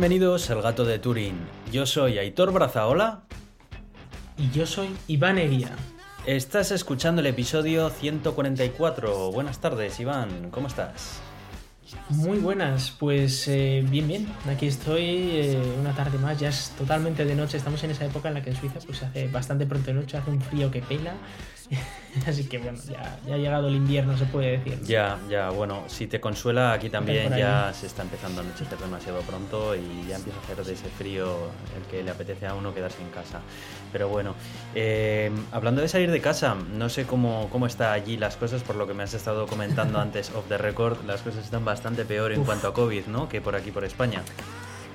Bienvenidos al Gato de Turín. Yo soy Aitor Brazaola. Y yo soy Iván Eguía. Estás escuchando el episodio 144. Buenas tardes, Iván. ¿Cómo estás? Muy buenas, pues eh, bien, bien. Aquí estoy eh, una tarde más, ya es totalmente de noche. Estamos en esa época en la que en Suiza pues hace bastante pronto de noche, hace un frío que pela. Así que bueno, ya, ya, ha llegado el invierno, se puede decir. Ya, ya, bueno, si te consuela, aquí también ya se está empezando a anochecer demasiado pronto y ya empieza a hacer de ese frío el que le apetece a uno quedarse en casa. Pero bueno, eh, hablando de salir de casa, no sé cómo, cómo está allí las cosas, por lo que me has estado comentando antes off the record, las cosas están bastante peor en cuanto a COVID, ¿no? Que por aquí, por España.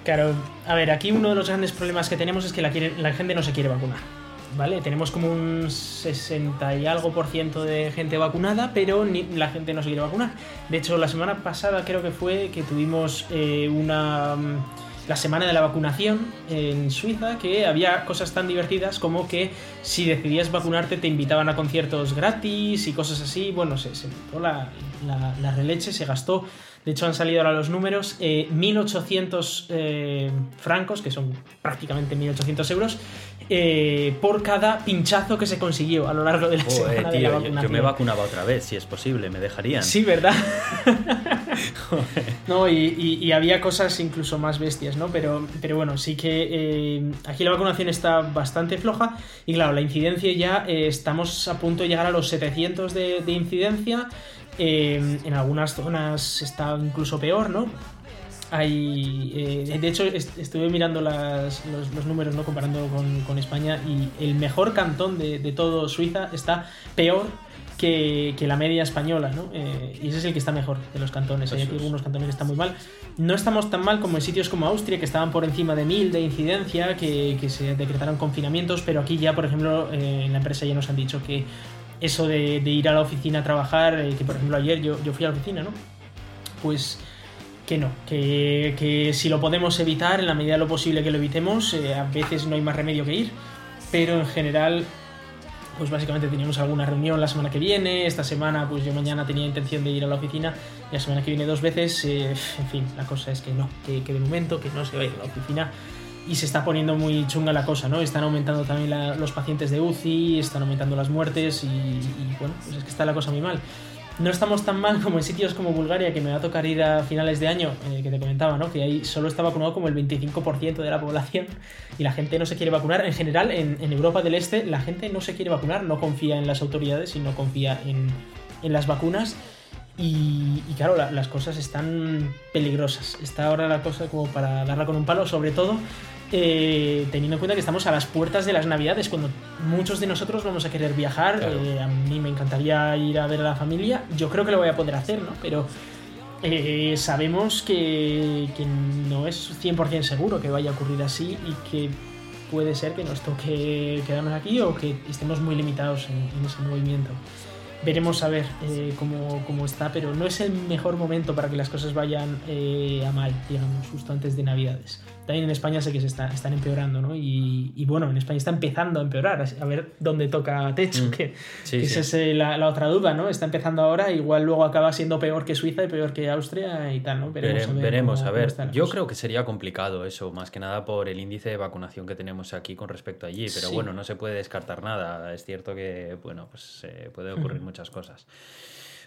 Claro, a ver, aquí uno de los grandes problemas que tenemos es que la, la gente no se quiere vacunar. ¿vale? Tenemos como un 60 y algo por ciento de gente vacunada, pero ni, la gente no se quiere vacunar. De hecho, la semana pasada creo que fue que tuvimos eh, una mm, la semana de la vacunación en Suiza, que había cosas tan divertidas como que si decidías vacunarte te invitaban a conciertos gratis y cosas así. Bueno, se, se la, la, la releche, se gastó de hecho, han salido ahora los números. 1.800 eh, eh, francos, que son prácticamente 1.800 euros, eh, por cada pinchazo que se consiguió a lo largo de la semana de la vacunación. Yo, me vacunaba otra vez, si es posible, me dejarían. Sí, ¿verdad? no, y, había cosas incluso más bestias, ¿no? Pero, pero bueno, sí que aquí la vacunación está bastante floja y claro, la incidencia ya estamos a punto de llegar a los 700 de, de incidencia. Eh, en algunas zonas está incluso peor, ¿no? Hay, eh, de hecho, estuve mirando los, números, ¿no? Comparando con, España y el mejor cantón de, todo Suiza está peor que, la media española, ¿no? Eh, y ese es el que está mejor de los cantones. Hay aquí algunos cantones que están muy mal. No estamos tan mal como en sitios como Austria, que estaban por encima de 1000 de incidencia, que, que se decretaron confinamientos, pero aquí ya, por ejemplo, en la empresa ya nos han dicho que eso de, ir a la oficina a trabajar, eh, que por ejemplo ayer yo, yo, fui a la oficina, ¿no? Pues que no, que, si lo podemos evitar, en la medida de lo posible que lo evitemos, eh, a veces no hay más remedio que ir, pero en general, pues básicamente teníamos alguna reunión la semana que viene, esta semana pues yo mañana tenía intención de ir a la oficina, y la semana que viene dos veces, eh, en fin, la cosa es que no, que, que de momento que no se va a ir a la oficina y se está poniendo muy chunga la cosa, ¿no? Están aumentando también los pacientes de UCI, están aumentando las muertes y, bueno, pues es que está la cosa muy mal. No estamos tan mal como en sitios como Bulgaria, que me va a tocar ir a finales de año, eh, que te comentaba, ¿no? Que ahí solo está vacunado como el 25% de la población y la gente no se quiere vacunar. En general, en, Europa del Este, la gente no se quiere vacunar, no confía en las autoridades y no confía en, en las vacunas. Y, claro, las cosas están peligrosas. Está ahora la cosa como para darla con un palo, sobre todo eh, teniendo en cuenta que estamos a las puertas de las navidades, cuando muchos de nosotros vamos a querer viajar. Eh, a mí me encantaría ir a ver a la familia. Yo creo que lo voy a poder hacer, ¿no? Pero eh, sabemos que, que, no es 100% seguro que vaya a ocurrir así y que puede ser que nos toque quedarnos aquí o que estemos muy limitados en ese movimiento veremos a ver eh, cómo, está, pero no es el mejor momento para que las cosas vayan eh, a mal, digamos, justo antes de Navidades. También en España sé que se está, están empeorando, ¿no? Y, bueno, en España está empezando a empeorar, a ver dónde toca techo, mm. que, esa es eh, la, otra duda, ¿no? Está empezando ahora, igual luego acaba siendo peor que Suiza y peor que Austria y tal, ¿no? Veremos, a ver. Yo creo que sería complicado eso, más que nada por el índice de vacunación que tenemos aquí con respecto a allí, pero bueno, no se puede descartar nada. Es cierto que, bueno, pues puede ocurrir muchas cosas.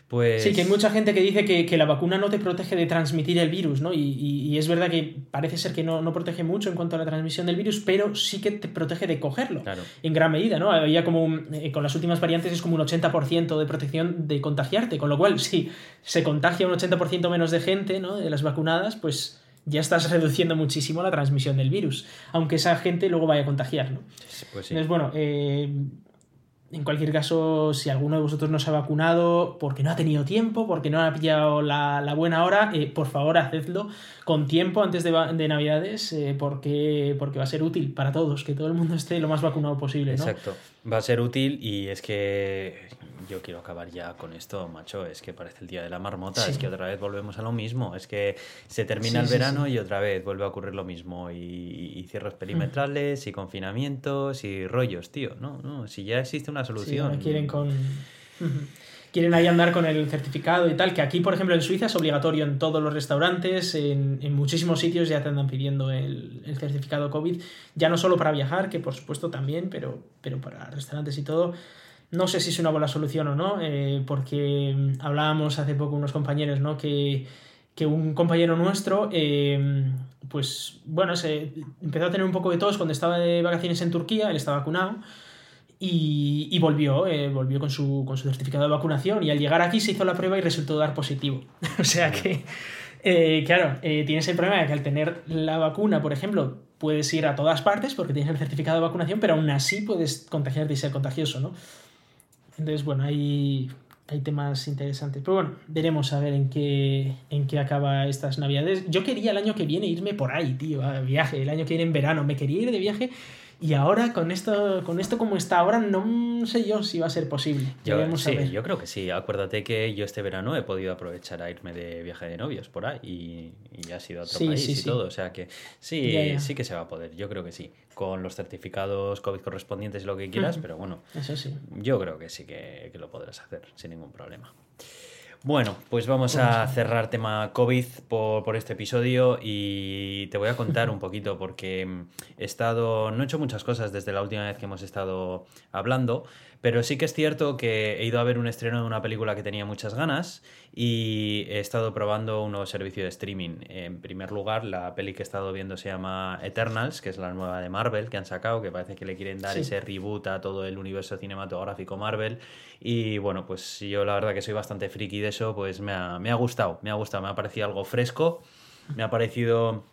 Pues... Sí, que hay mucha gente que dice que, la vacuna no te protege de transmitir el virus, ¿no? Y, es verdad que parece ser que no, protege mucho en cuanto a la transmisión del virus, pero sí que te protege de cogerlo, en gran medida, ¿no? Había como, eh, con las últimas variantes es como un 80% de protección de contagiarte, con lo cual, si se contagia un 80% menos de gente, ¿no? De las vacunadas, pues ya estás reduciendo muchísimo la transmisión del virus, aunque esa gente luego vaya a contagiar, ¿no? Pues sí. Entonces, bueno, eh, en cualquier caso, si alguno de vosotros no se ha vacunado porque no ha tenido tiempo, porque no ha pillado la, buena hora, eh, por favor hacedlo con tiempo antes de, de Navidades eh, porque, porque va a ser útil para todos, que todo el mundo esté lo más vacunado posible. ¿no? Exacto, va a ser útil y es que yo quiero acabar ya con esto, macho, es que parece el día de la marmota, es que otra vez volvemos a lo mismo, es que se termina el verano y otra vez vuelve a ocurrir lo mismo. Y, cierros perimetrales y confinamientos y rollos, tío, no, no, si ya existe una solución. quieren con... quieren ahí andar con el certificado y tal, que aquí, por ejemplo, en Suiza es obligatorio en todos los restaurantes, en, muchísimos sitios ya te andan pidiendo el, certificado COVID, ya no solo para viajar, que por supuesto también, pero, pero para restaurantes y todo. No sé si es una buena solución o no, eh, porque hablábamos hace poco unos compañeros, ¿no? Que, que un compañero nuestro, eh, pues bueno, se empezó a tener un poco de tos cuando estaba de vacaciones en Turquía, él está vacunado, y, volvió, eh, volvió con su, con su certificado de vacunación y al llegar aquí se hizo la prueba y resultó dar positivo. o sea que, eh, claro, eh, tienes el problema de que al tener la vacuna, por ejemplo, puedes ir a todas partes porque tienes el certificado de vacunación, pero aún así puedes contagiarte y ser contagioso, ¿no? Entonces, bueno, hay, hay temas interesantes. Pero bueno, veremos a ver en qué, en qué acaba estas navidades. Yo quería el año que viene irme por ahí, tío, a viaje. El año que viene en verano. Me quería ir de viaje y ahora, con esto, con esto como está ahora, no sé yo si va a ser posible. Yo, sí, yo creo que sí. Acuérdate que yo este verano he podido aprovechar a irme de viaje de novios por ahí y, y ha sido otro país y todo. O sea que sí, sí que se va a poder. Yo creo que sí. Con los certificados COVID correspondientes y lo que quieras, pero bueno. Eso sí. Yo creo que sí que, que lo podrás hacer sin ningún problema. Bueno, pues vamos a cerrar tema COVID por, este episodio y te voy a contar un poquito porque he estado, no he hecho muchas cosas desde la última vez que hemos estado hablando, pero sí que es cierto que he ido a ver un estreno de una película que tenía muchas ganas y he estado probando un nuevo servicio de streaming. En primer lugar, la peli que he estado viendo se llama Eternals, que es la nueva de Marvel que han sacado, que parece que le quieren dar ese reboot a todo el universo cinematográfico Marvel. Y bueno, pues yo la verdad que soy bastante friki de eso, pues me ha, me ha gustado, me ha gustado, me ha parecido algo fresco, me ha parecido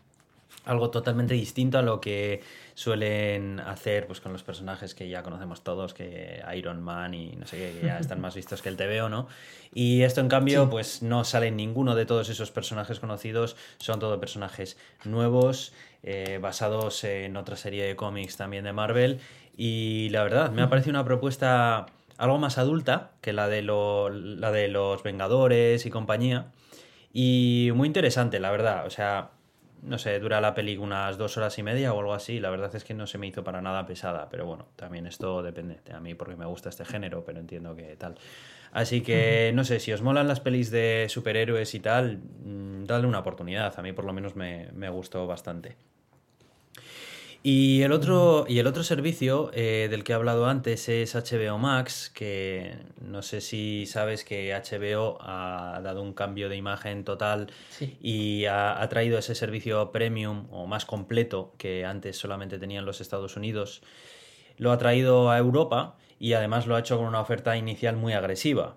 algo totalmente distinto a lo que suelen hacer pues con los personajes que ya conocemos todos, que Iron Man y no sé qué, que ya están más vistos que el TVO, ¿no? Y esto en cambio pues no sale ninguno de todos esos personajes conocidos, son todos personajes nuevos, eh, basados en otra serie de cómics también de Marvel. Y la verdad me ha parecido una propuesta algo más adulta que la de, la de los Vengadores y compañía. Y muy interesante, la verdad, o sea no sé, dura la peli unas dos horas y media o algo así. La verdad es que no se me hizo para nada pesada, pero bueno, también esto depende de a mí porque me gusta este género, pero entiendo que tal. Así que no sé, si os molan las pelis de superhéroes y tal, mm, dadle una oportunidad. A mí por lo menos me, me gustó bastante. Y el otro, y el otro servicio eh, del que he hablado antes es HBO Max, que no sé si sabes que HBO ha dado un cambio de imagen total y ha, traído ese servicio premium o más completo que antes solamente tenían los Estados Unidos. Lo ha traído a Europa y además lo ha hecho con una oferta inicial muy agresiva,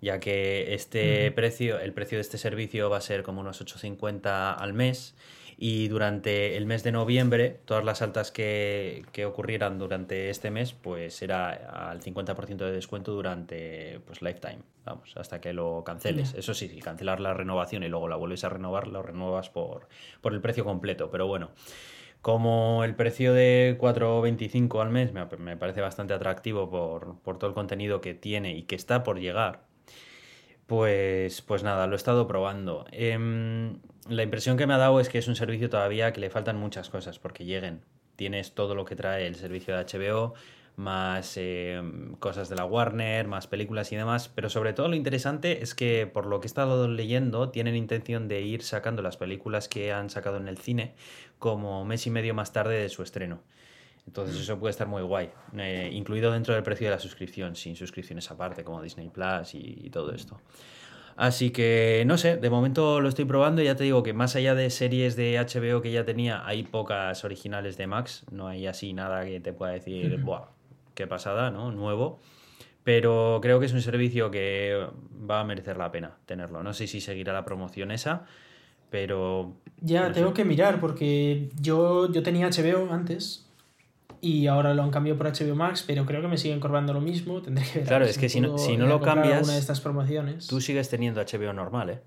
ya que este precio, el precio de este servicio va a ser como unos 8.50 al mes y durante el mes de noviembre todas las altas que, ocurrieran durante este mes pues era al 50% de descuento durante pues lifetime vamos hasta que lo canceles. Eso sí si cancelar la renovación y luego la vuelves a renovar lo renuevas por, por el precio completo. Pero bueno como el precio de 4.25 al mes me, me parece bastante atractivo por, por todo el contenido que tiene y que está por llegar pues, pues nada, lo he estado probando. Em, la impresión que me ha dado es que es un servicio todavía que le faltan muchas cosas porque lleguen. Tienes todo lo que trae el servicio de HBO, más em, cosas de la Warner, más películas y demás, pero sobre todo lo interesante es que por lo que he estado leyendo tienen intención de ir sacando las películas que han sacado en el cine como mes y medio más tarde de su estreno. Entonces eso puede estar muy guay, eh, incluido dentro del precio de la suscripción, sin suscripciones aparte, como Disney Plus y, todo esto. Así que no sé, de momento lo estoy probando. Ya te digo que más allá de series de HBO que ya tenía, hay pocas originales de Max. No hay así nada que te pueda decir, ¡buah! ¡Qué pasada, ¿no? Nuevo. Pero creo que es un servicio que va a merecer la pena tenerlo. No sé si seguirá la promoción esa, pero. Ya, tengo que mirar porque yo, yo tenía HBO antes y ahora lo han cambiado por HBO Max, pero creo que me siguen cobrando lo mismo. Tendré que ver. Claro, es que si no, si no lo cambias. De estas promociones. Tú sigues teniendo HBO normal, ¿eh?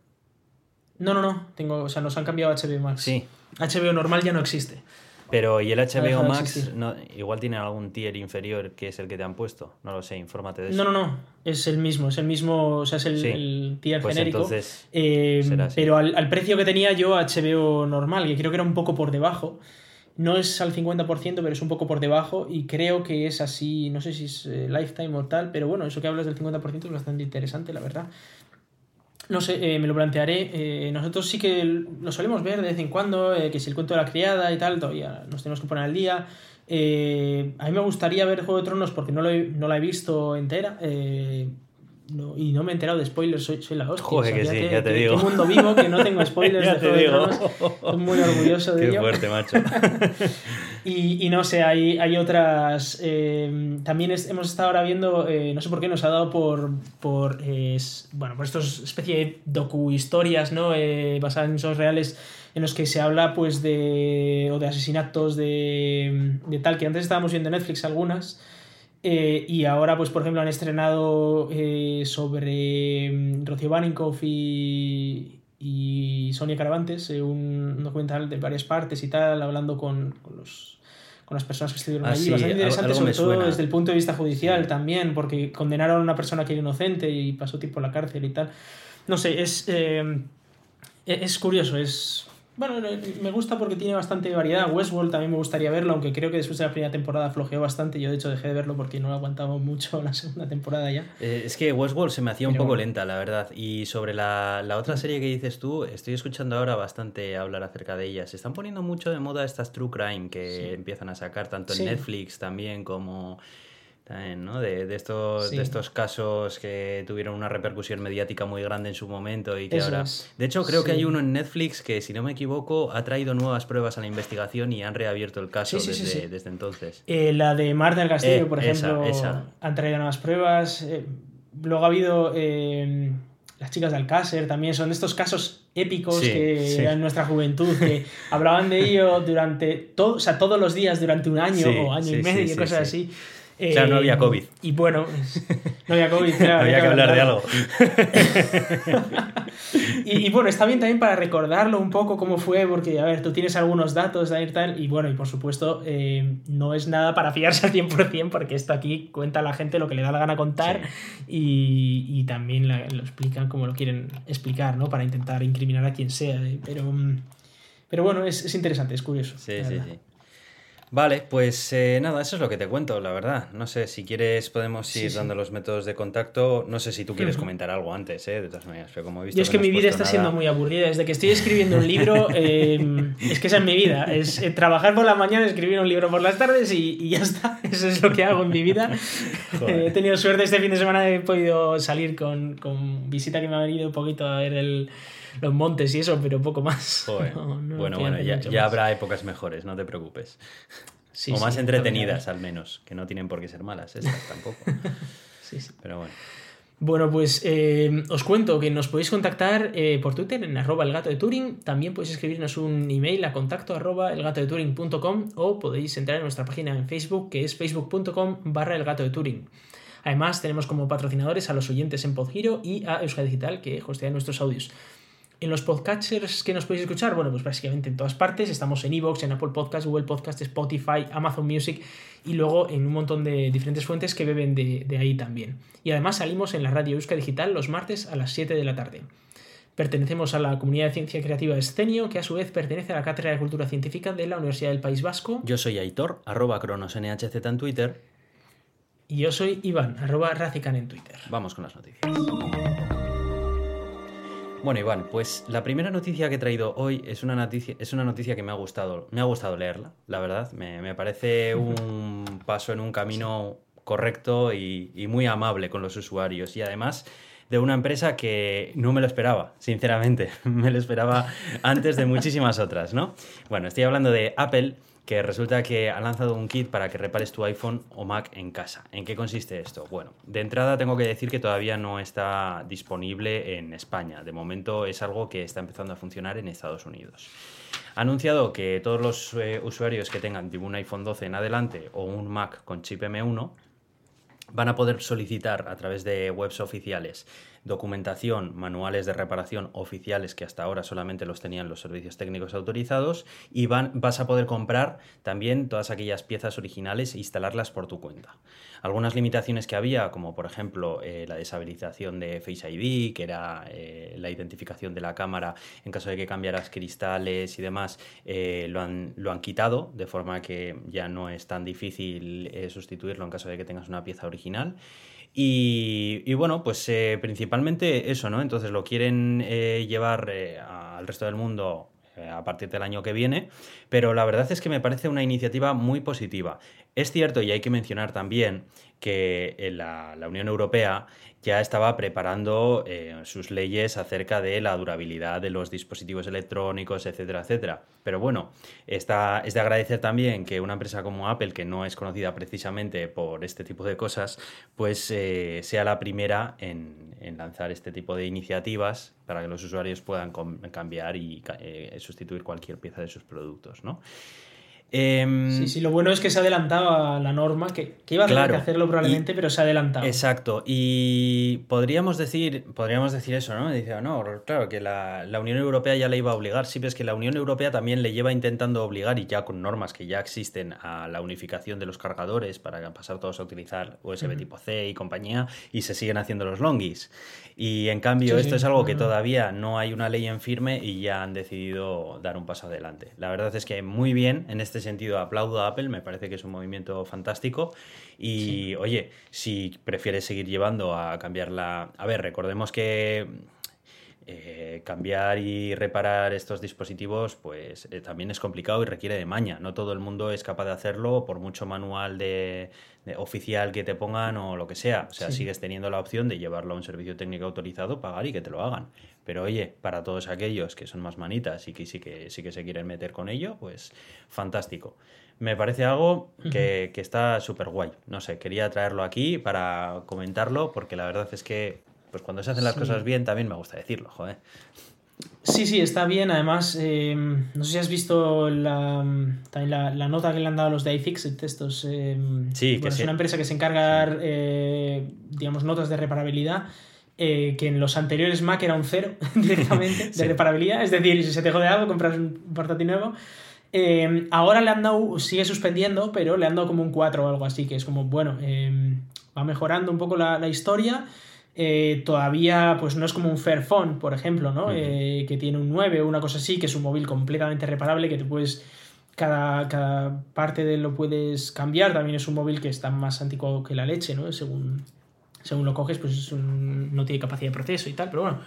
No, no, no. Tengo, o sea, nos han cambiado a HBO Max. Sí. HBO normal ya no existe. Pero, ¿y el HBO Max? No, igual tiene algún tier inferior que es el que te han puesto. No lo sé, infórmate de eso. No, no, no. Es el mismo. Es el mismo. O sea, es el, tier pues genérico. Eh, pero al, al, precio que tenía yo HBO normal, que creo que era un poco por debajo. No es al 50%, pero es un poco por debajo y creo que es así, no sé si es eh, Lifetime o tal, pero bueno, eso que hablas del 50% es bastante interesante, la verdad. No sé, eh, me lo plantearé. Eh, nosotros sí que lo solemos ver de vez en cuando, que si el cuento de la criada y tal, todavía nos tenemos que poner al día. a mí me gustaría ver Juego de Tronos porque no, lo no la he visto entera no, y no me he enterado de spoilers, soy, soy la hostia. Joder, que sí, ya te digo. Qué mundo vivo, que no tengo spoilers de Juego de Tronos. Estoy muy orgulloso de qué ello. Qué fuerte, macho. y, y, no sé, hay, hay otras. Eh, también hemos estado ahora viendo, eh, no sé por qué, nos ha dado por. por eh, bueno, por estos especie de docu-historias, ¿no? basadas en hechos reales en los que se habla pues de. o de asesinatos de, de tal, que antes estábamos viendo en Netflix algunas. Eh, y ahora, pues, por ejemplo, han estrenado eh, sobre mm, Rocío Baninkoff y, y Sonia Caravantes, eh, un documental de varias partes y tal, hablando con, con los con las personas que estuvieron ah, allí. Sí, Bastante interesante, sobre todo suena. desde el punto de vista judicial sí. también, porque condenaron a una persona que era inocente y pasó tiempo en la cárcel y tal. No sé, es, es curioso, es bueno, me gusta porque tiene bastante variedad. Westworld también me gustaría verlo, aunque creo que después de la primera temporada flojeó bastante. Yo, de hecho, dejé de verlo porque no aguantaba mucho la segunda temporada ya. Eh, es que Westworld se me hacía un poco bueno. lenta, la verdad. Y sobre la, la, otra serie que dices tú, estoy escuchando ahora bastante hablar acerca de ella. Se están poniendo mucho de moda estas True Crime que sí. empiezan a sacar, tanto en sí. Netflix también como también, ¿no? De, de estos, sí. de estos casos que tuvieron una repercusión mediática muy grande en su momento y que Eso ahora... es. De hecho, creo Sí. que hay uno en Netflix que, si no me equivoco, ha traído nuevas pruebas a la investigación y han reabierto el caso Sí, desde, desde entonces. Eh, la de Marta del Castillo, Eh, por ejemplo, esa. han traído nuevas pruebas. eh, luego ha habido las chicas de Alcácer también. Son de estos casos épicos Sí, que sí. en nuestra juventud, que hablaban de ello durante todo, o sea, todos los días durante un año Sí, o año y medio, sí, cosas sí. Claro, no Eh, había COVID. Y bueno, no había COVID, claro, Había que hablar de algo. y, y bueno, está bien también para recordarlo un poco cómo fue, porque, a ver, tú tienes algunos datos tal, y bueno, y por supuesto, eh, no es nada para fiarse al 100%, porque esto aquí cuenta a la gente lo que le da la gana contar y, y también la- lo explican como lo quieren explicar, ¿no? Para intentar incriminar a quien sea. eh, Pero, mm, pero bueno, es, es interesante, es curioso. Sí, sí, sí. Vale, pues eh, nada, eso es lo que te cuento, la verdad. No sé, si quieres podemos ir sí. dando los métodos de contacto. No sé si tú quieres comentar algo antes, ¿eh? De todas maneras, pero como he visto Yo es que no mi vida está siendo nada- muy aburrida. Desde que estoy escribiendo un libro, eh, es que esa es mi vida. Es eh, trabajar por la mañana, escribir un libro por las tardes y, y ya está. Eso es lo que hago en mi vida. Eh, he tenido suerte este fin de semana, he podido salir con, con visita que me ha venido un poquito a ver el- los montes y eso, pero poco más. Joder. No, no bueno, bueno, ya, habrá épocas mejores, no te preocupes. Sí, o más entretenidas, al menos, que no tienen por qué ser malas estas tampoco. Sí, sí. Pero bueno. Bueno, pues eh, os cuento que nos podéis contactar eh, por Twitter en arroba el gato de Turing. También podéis escribirnos un email a contacto arroba elgatodeturing.com o podéis entrar en nuestra página en Facebook que es facebook.com barra el gato de Turing. Además, tenemos como patrocinadores a los oyentes en Podgiro y a Euskadi Digital que hostea nuestros audios. En los podcatchers que nos podéis escuchar, bueno, pues básicamente en todas partes. Estamos en Evox, en Apple Podcasts, Google Podcasts, Spotify, Amazon Music y luego en un montón de diferentes fuentes que beben de, de ahí también. Y además salimos en la radio Euska Digital los martes a las 7 de la tarde. Pertenecemos a la comunidad de ciencia creativa Escenio, que a su vez pertenece a la Cátedra de Cultura Científica de la Universidad del País Vasco. Yo soy Aitor, arroba cronosnhz en Twitter. Y yo soy Iván, arroba Racican en Twitter. Vamos con las noticias. Bueno, Iván, pues la primera noticia que he traído hoy es una noticia, es una noticia que me ha gustado, me ha gustado leerla, la verdad. Me, me parece un paso en un camino correcto y, y muy amable con los usuarios. Y además de una empresa que no me lo esperaba, sinceramente. me lo esperaba antes de muchísimas otras, ¿no? Bueno, estoy hablando de Apple, que resulta que ha lanzado un kit para que repares tu iPhone o Mac en casa. ¿En qué consiste esto? Bueno, de entrada tengo que decir que todavía no está disponible en España. De momento es algo que está empezando a funcionar en Estados Unidos. Ha anunciado que todos los eh, usuarios que tengan un iPhone 12 en adelante o un Mac con chip M1 van a poder solicitar a través de webs oficiales documentación, manuales de reparación oficiales que hasta ahora solamente los tenían los servicios técnicos autorizados y vas a poder comprar también todas aquellas piezas originales e instalarlas por tu cuenta. Algunas limitaciones que había, como por ejemplo eh, la deshabilitación de Face ID, que era eh, la identificación de la cámara en caso de que cambiaras cristales y demás, eh, lo, han, lo, han, quitado, de forma que ya no es tan difícil sustituirlo en caso de que tengas una pieza original. Y, bueno, pues principalmente eso, ¿no? Entonces lo quieren llevar al resto del mundo a partir del año que viene, pero la verdad es que me parece una iniciativa muy positiva. Es cierto, y hay que mencionar también, que eh, la, Unión Europea ya estaba preparando eh, sus leyes acerca de la durabilidad de los dispositivos electrónicos, etcétera, etcétera. Pero bueno, está, es de agradecer también que una empresa como Apple, que no es conocida precisamente por este tipo de cosas, pues eh, sea la primera en, lanzar este tipo de iniciativas para que los usuarios puedan cambiar y sustituir cualquier pieza de sus productos, ¿no? Em, sí, sí, lo bueno es que se ha adelantado a la norma, que, iba a tener que hacerlo probablemente, pero se ha adelantado. Exacto, y podríamos decir, podríamos decir eso, ¿no? Dice, no, claro, que la, Unión Europea ya le iba a obligar, sí, pero es que la Unión Europea también le lleva intentando obligar, y ya con normas que ya existen, a la unificación de los cargadores para pasar todos a utilizar USB tipo C y compañía, y se siguen haciendo los longis. Y en cambio, esto es algo que todavía no hay una ley en firme y ya han decidido dar un paso adelante. La verdad es que muy bien en este sentido aplaudo a Apple, me parece que es un movimiento fantástico. Y oye, si prefieres seguir llevando a cambiarla. A ver, recordemos que eh, cambiar y reparar estos dispositivos pues eh, también es complicado y requiere de maña. No todo el mundo es capaz de hacerlo por mucho manual de, oficial que te pongan o lo que sea. O sea, sigues teniendo la opción de llevarlo a un servicio técnico autorizado, pagar y que te lo hagan. Pero oye, para todos aquellos que son más manitas y que sí que, sí que se quieren meter con ello, pues fantástico. Me parece algo que, que está súper guay. No sé, quería traerlo aquí para comentarlo porque la verdad es que pues cuando se hacen las cosas bien también me gusta decirlo, joder. Sí, sí, está bien. Además, eh, no sé si has visto la, la, nota que le han dado a los de iFixit, estos. Eh, sí, que es una empresa que se encarga de dar, eh, digamos, notas de reparabilidad. que en los anteriores Mac era un cero directamente de reparabilidad. Es decir, si se te jode algo, compras un portátil nuevo. ahora le han dado, sigue suspendiendo, pero le han dado como un 4 o algo así, que es como, bueno, va mejorando un poco la, la historia. Eh, todavía pues no es como un Fairphone, por ejemplo, ¿no? Eh, que tiene un 9 o una cosa así, que es un móvil completamente reparable, que te puedes... Cada, cada parte de lo puedes cambiar, también es un móvil que está más anticuado que la leche, ¿no? Según, según lo coges, pues es un, no tiene capacidad de proceso y tal, pero bueno.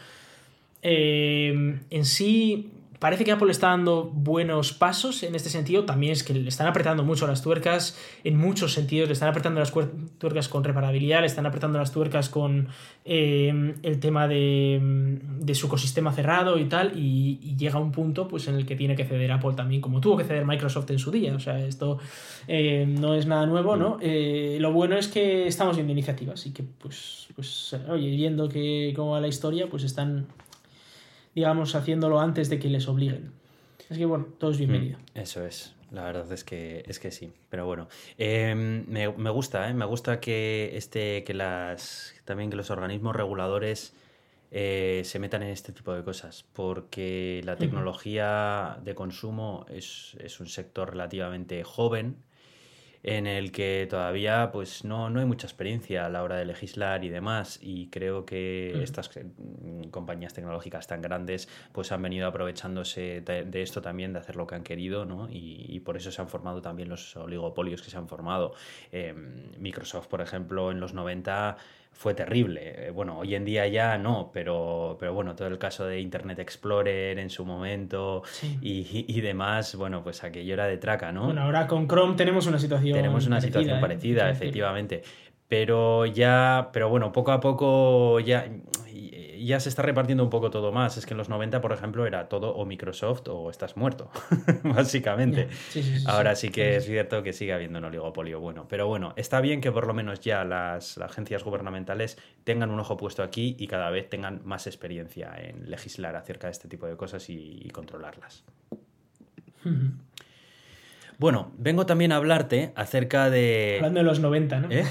Eh, en sí, Parece que Apple está dando buenos pasos en este sentido. También es que le están apretando mucho las tuercas en muchos sentidos. Le están apretando las tuercas con reparabilidad, le están apretando las tuercas con eh, el tema de, su ecosistema cerrado y tal. Y, llega un punto pues, en el que tiene que ceder Apple también, como tuvo que ceder Microsoft en su día. O sea, esto eh, no es nada nuevo, ¿no? Eh, lo bueno es que estamos viendo iniciativas y que, pues, pues oye, viendo que cómo va la historia, pues están digamos, haciéndolo antes de que les obliguen. Es que bueno, todo es bienvenido. Mm, eso es. La verdad es que, es que sí, pero bueno, em, me, gusta, ¿eh? me gusta que este, que las, también que los organismos reguladores eh, se metan en este tipo de cosas, porque la tecnología de consumo es, es, un sector relativamente joven en el que todavía pues no, no hay mucha experiencia a la hora de legislar y demás y creo que mm. estas mm, compañías tecnológicas tan grandes pues han venido aprovechándose de, esto también de hacer lo que han querido ¿no? y, por eso se han formado también los oligopolios que se han formado em, Microsoft por ejemplo en los 90 fue terrible. Eh, bueno, hoy en día ya no, pero, pero bueno, todo el caso de Internet Explorer en su momento y, demás, bueno, pues aquello era de traca, ¿no? Bueno, ahora con Chrome tenemos una situación Tenemos una situación ¿eh? parecida, efectivamente. Pero ya, pero bueno, poco a poco ya ya se está repartiendo un poco todo más. Es que en los 90, por ejemplo, era todo o Microsoft o estás muerto, básicamente. Ahora sí, que es cierto que sigue habiendo un oligopolio bueno. Pero bueno, está bien que por lo menos ya las, agencias gubernamentales tengan un ojo puesto aquí y cada vez tengan más experiencia en legislar acerca de este tipo de cosas y, controlarlas. Bueno, vengo también a hablarte acerca de... Hablando de los 90, ¿no? ¿Eh?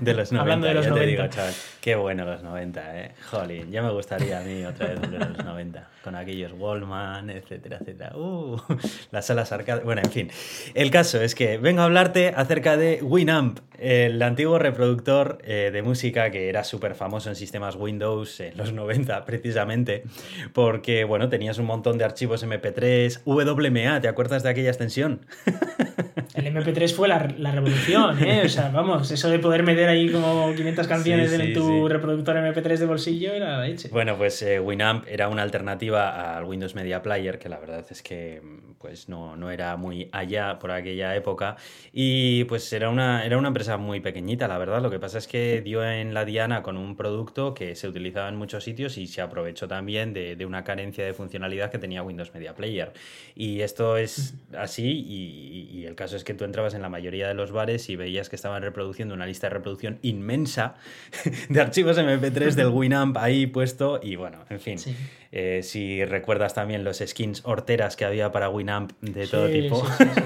De los 90, Hablando de los ya 90. te digo, chaval. Qué bueno los 90, ¿eh? Jolín, ya me gustaría a mí otra vez volver a los 90, con aquellos Wallman, etcétera, etcétera. Uh, las salas arcade. Bueno, en fin. El caso es que vengo a hablarte acerca de Winamp, el antiguo reproductor eh, de música que era súper famoso en sistemas Windows en los 90, precisamente, porque, bueno, tenías un montón de archivos MP3, WMA, ¿te acuerdas de aquella extensión? El MP3 fue la, la revolución, ¿eh? O sea, vamos, eso de poder meter ahí como 500 canciones Sí, sí, en tu sí. reproductor MP3 de bolsillo era la leche. Bueno, pues eh, Winamp era una alternativa al Windows Media Player, que la verdad es que mm, pues no, no era muy allá por aquella época. Y pues era una, era una empresa muy pequeñita, la verdad. Lo que pasa es que dio en la diana con un producto que se utilizaba en muchos sitios y se aprovechó también de, de una carencia de funcionalidad que tenía Windows Media Player. Y esto es así, y, y el caso es que tú entrabas en la mayoría de los bares y veías que estaban reproduciendo una lista de reproducción inmensa de archivos MP3 del Winamp ahí puesto y bueno, en fin. Sí. Eh, si recuerdas también los skins horteras que había para Winamp de todo tipo. sí, sí,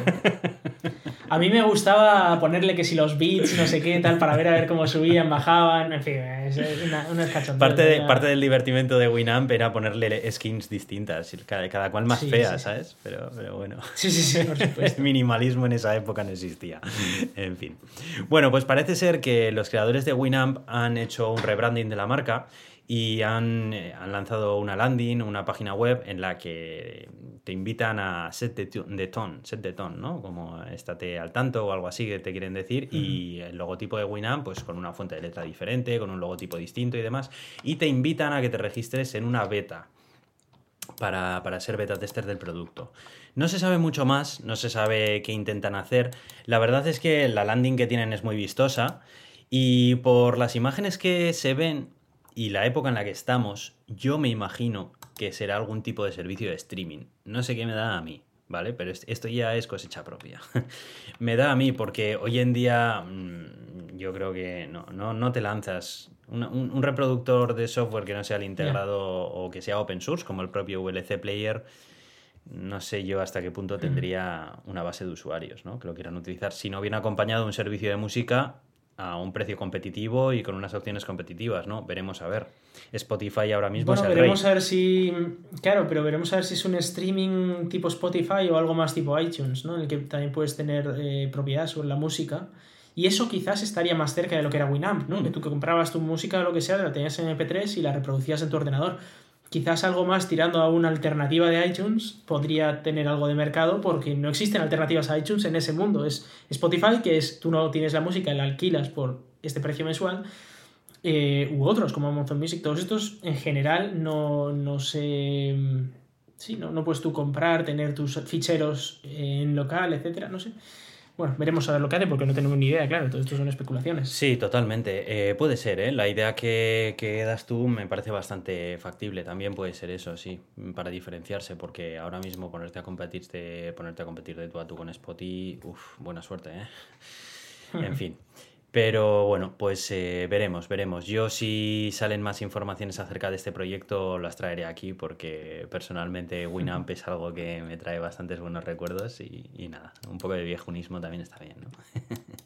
sí. A mí me gustaba ponerle que si los beats, no sé qué, tal, para ver a ver cómo subían, bajaban, en fin, es una, una Parte, de, parte del divertimento de Winamp era ponerle skins distintas, cada, cada cual más fea. ¿sabes? Pero, pero bueno. Sí, sí, sí, por supuesto. El minimalismo en esa época no existía. En fin. Bueno, pues parece ser que los creadores de Winamp han hecho un rebranding de la marca y han, eh, han lanzado una landing, una página web en la que te invitan a set de, ton, set de ton, ¿no? Como estate al tanto o algo así que te quieren decir. Y el logotipo de Winamp, pues con una fuente de letra diferente, con un logotipo distinto y demás. Y te invitan a que te registres en una beta para, para ser beta tester del producto. No se sabe mucho más, no se sabe qué intentan hacer. La verdad es que la landing que tienen es muy vistosa y por las imágenes que se ven y la época en la que estamos, yo me imagino que será algún tipo de servicio de streaming. No sé qué me da a mí, ¿vale? Pero es- esto ya es cosecha propia. me da a mí porque hoy en día mm, yo creo que no, no, no te lanzas un, reproductor de software que no sea el integrado o que sea open source, como el propio VLC Player. No sé yo hasta qué punto tendría una base de usuarios, ¿no? Que lo quieran utilizar. Si no viene acompañado de un servicio de música a un precio competitivo y con unas opciones competitivas, ¿no? Veremos a ver. Spotify ahora mismo Bueno, es el veremos rey. a ver si. Claro, pero veremos a ver si es un streaming tipo Spotify o algo más tipo iTunes, ¿no? En el que también puedes tener eh, propiedad sobre la música. Y eso quizás estaría más cerca de lo que era Winamp, ¿no? Mm. Que tú que comprabas tu música o lo que sea, la tenías en MP3 y la reproducías en tu ordenador. Quizás algo más tirando a una alternativa de iTunes podría tener algo de mercado porque no existen alternativas a iTunes en ese mundo. Es Spotify, que es tú no tienes la música, la alquilas por este precio mensual, eh, u otros como Amazon Music, todos estos en general no, no se... Sí, no, no puedes tú comprar, tener tus ficheros en local, etcétera, no sé. Bueno, veremos a ver lo que hace porque no tenemos ni idea, claro, todo esto son especulaciones. Sí, totalmente. Eh, puede ser, ¿eh? La idea que, que das tú me parece bastante factible. También puede ser eso, sí, para diferenciarse, porque ahora mismo ponerte a competir de, ponerte a competir de tú a tú con Spotify, uff, buena suerte, ¿eh? En fin. Pero bueno, pues eh, veremos, veremos. Yo si salen más informaciones acerca de este proyecto las traeré aquí porque personalmente Winamp es algo que me trae bastantes buenos recuerdos y, y nada, un poco de viejunismo también está bien, ¿no?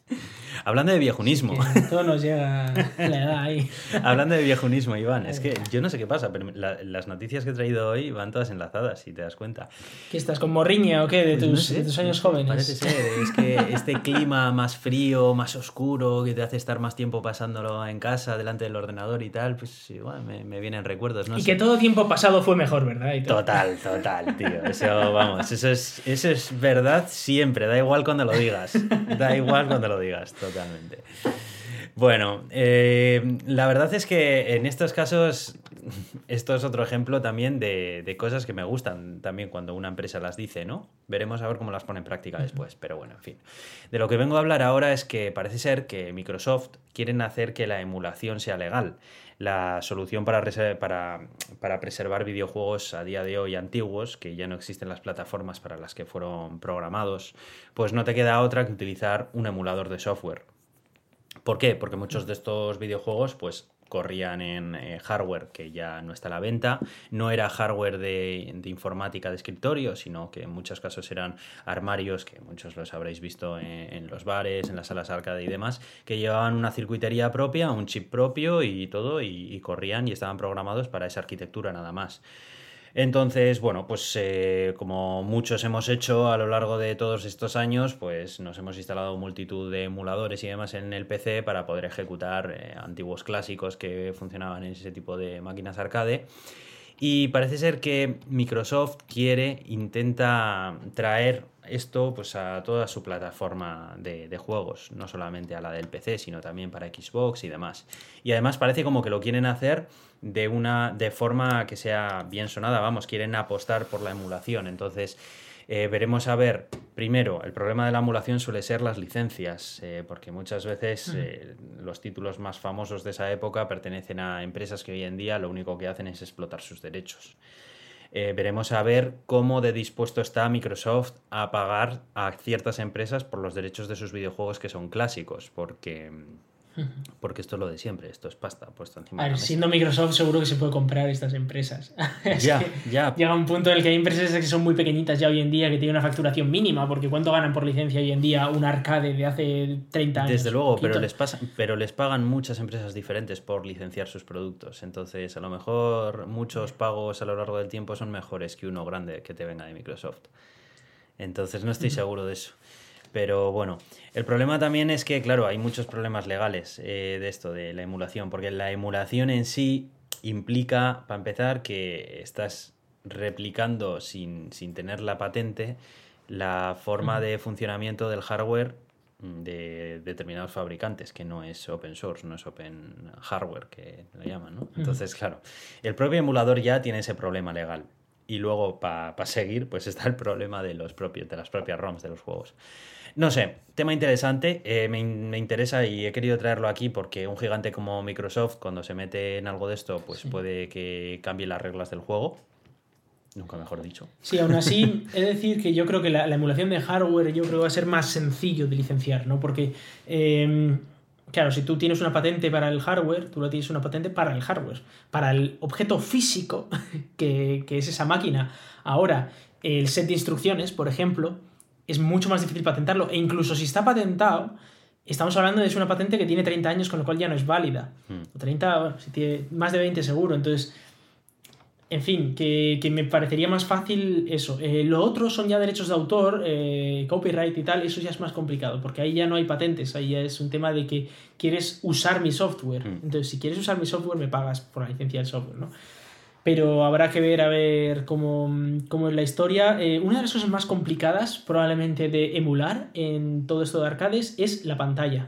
Hablando de viejunismo. Todo nos llega a la edad ahí. Hablando de viejunismo, Iván, es que yo no sé qué pasa, pero la- las noticias que he traído hoy van todas enlazadas, si te das cuenta. ¿Qué estás con morriña o qué de Pues no tus, sé, de tus años no jóvenes? Parece ser, es que este clima más frío, más oscuro, que te hace estar más tiempo pasándolo en casa, delante del ordenador y tal, pues igual me, me vienen recuerdos, no y sé. que todo tiempo pasado fue mejor, ¿verdad? Y. Total, total, tío. Eso, vamos, eso es, eso es verdad siempre, da igual cuando lo digas. Da igual cuando lo digas, totalmente. Bueno, eh, la verdad es que en estos casos, esto es otro ejemplo también de, de cosas que me gustan también cuando una empresa las dice, ¿no? Veremos a ver cómo las pone en práctica después, pero bueno, en fin. De lo que vengo a hablar ahora es que parece ser que Microsoft quieren hacer que la emulación sea legal. La solución para, reser- para, para preservar videojuegos a día de hoy antiguos, que ya no existen las plataformas para las que fueron programados, pues no te queda otra que utilizar un emulador de software. ¿Por qué? Porque muchos de estos videojuegos, pues corrían en eh, hardware que ya no está a la venta. No era hardware de, informática de escritorio, sino que en muchos casos eran armarios, que muchos los habréis visto en, los bares, en las salas arcade y demás, que llevaban una circuitería propia, un chip propio y todo, y corrían y estaban programados para esa arquitectura nada más. Entonces, bueno, pues eh, como muchos hemos hecho a lo largo de todos estos años, pues nos hemos instalado multitud de emuladores y demás en el PC para poder ejecutar eh, antiguos clásicos que funcionaban en ese tipo de máquinas arcade. Y parece ser que Microsoft quiere, intenta traer esto pues, a toda su plataforma de, de, juegos, no solamente a la del PC, sino también para Xbox y demás. Y además parece como que lo quieren hacer de una de forma que sea bien sonada, vamos, quieren apostar por la emulación. Entonces, eh, veremos a ver, primero, el problema de la emulación suele ser las licencias, eh, porque muchas veces eh, los títulos más famosos de esa época pertenecen a empresas que hoy en día lo único que hacen es explotar sus derechos. Veremos a ver cómo de dispuesto está Microsoft a pagar a ciertas empresas por los derechos de sus videojuegos que son clásicos, porque porque esto es lo de siempre, esto es pasta puesto encima. A ver, siendo Microsoft seguro que se puede comprar estas empresas. ya, ya. Llega un punto en el que hay empresas que son muy pequeñitas ya hoy en día que tienen una facturación mínima, porque ¿cuánto ganan por licencia hoy en día un arcade de hace 30 años? Desde luego, pero les, pero les pagan muchas empresas diferentes por licenciar sus productos. Entonces, a lo mejor muchos pagos a lo largo del tiempo son mejores que uno grande que te venga de Microsoft. Entonces, no estoy seguro de eso. Pero bueno, el problema también es que, claro, hay muchos problemas legales eh, de esto, de la emulación, porque la emulación en sí implica, para empezar, que estás replicando sin, tener la patente la forma de funcionamiento del hardware de determinados fabricantes, que no es open source, no es open hardware, que lo llaman, ¿no? Entonces, claro, el propio emulador ya tiene ese problema legal. Y luego, para seguir, pues está el problema de, los propios, de las propias ROMs de los juegos. No sé, tema interesante, eh, me, interesa y he querido traerlo aquí porque un gigante como Microsoft, cuando se mete en algo de esto, pues puede que cambie las reglas del juego. Nunca mejor dicho. Sí, aún así, he de decir que yo creo que la, emulación de hardware yo creo que va a ser más sencillo de licenciar, ¿no? Porque, em, claro, si tú tienes una patente para el hardware, tú la tienes una patente para el hardware, para el objeto físico que, que es esa máquina. Ahora, el set de instrucciones, por ejemplo, es mucho más difícil patentarlo. E incluso si está patentado, estamos hablando de una patente que tiene 30 años, con lo cual ya no es válida. Hmm. O 30, bueno, si tiene más de 20 seguro. Entonces, en fin, que, me parecería más fácil eso. Eh, lo otro son ya derechos de autor, eh, copyright y tal, eso ya es más complicado, porque ahí ya no hay patentes, ahí ya es un tema de que quieres usar mi software. Hmm. Entonces, si quieres usar mi software, me pagas por la licencia del software, ¿no? Pero habrá que ver a ver cómo, es la historia. Eh, una de las cosas más complicadas probablemente de emular en todo esto de arcades es la pantalla.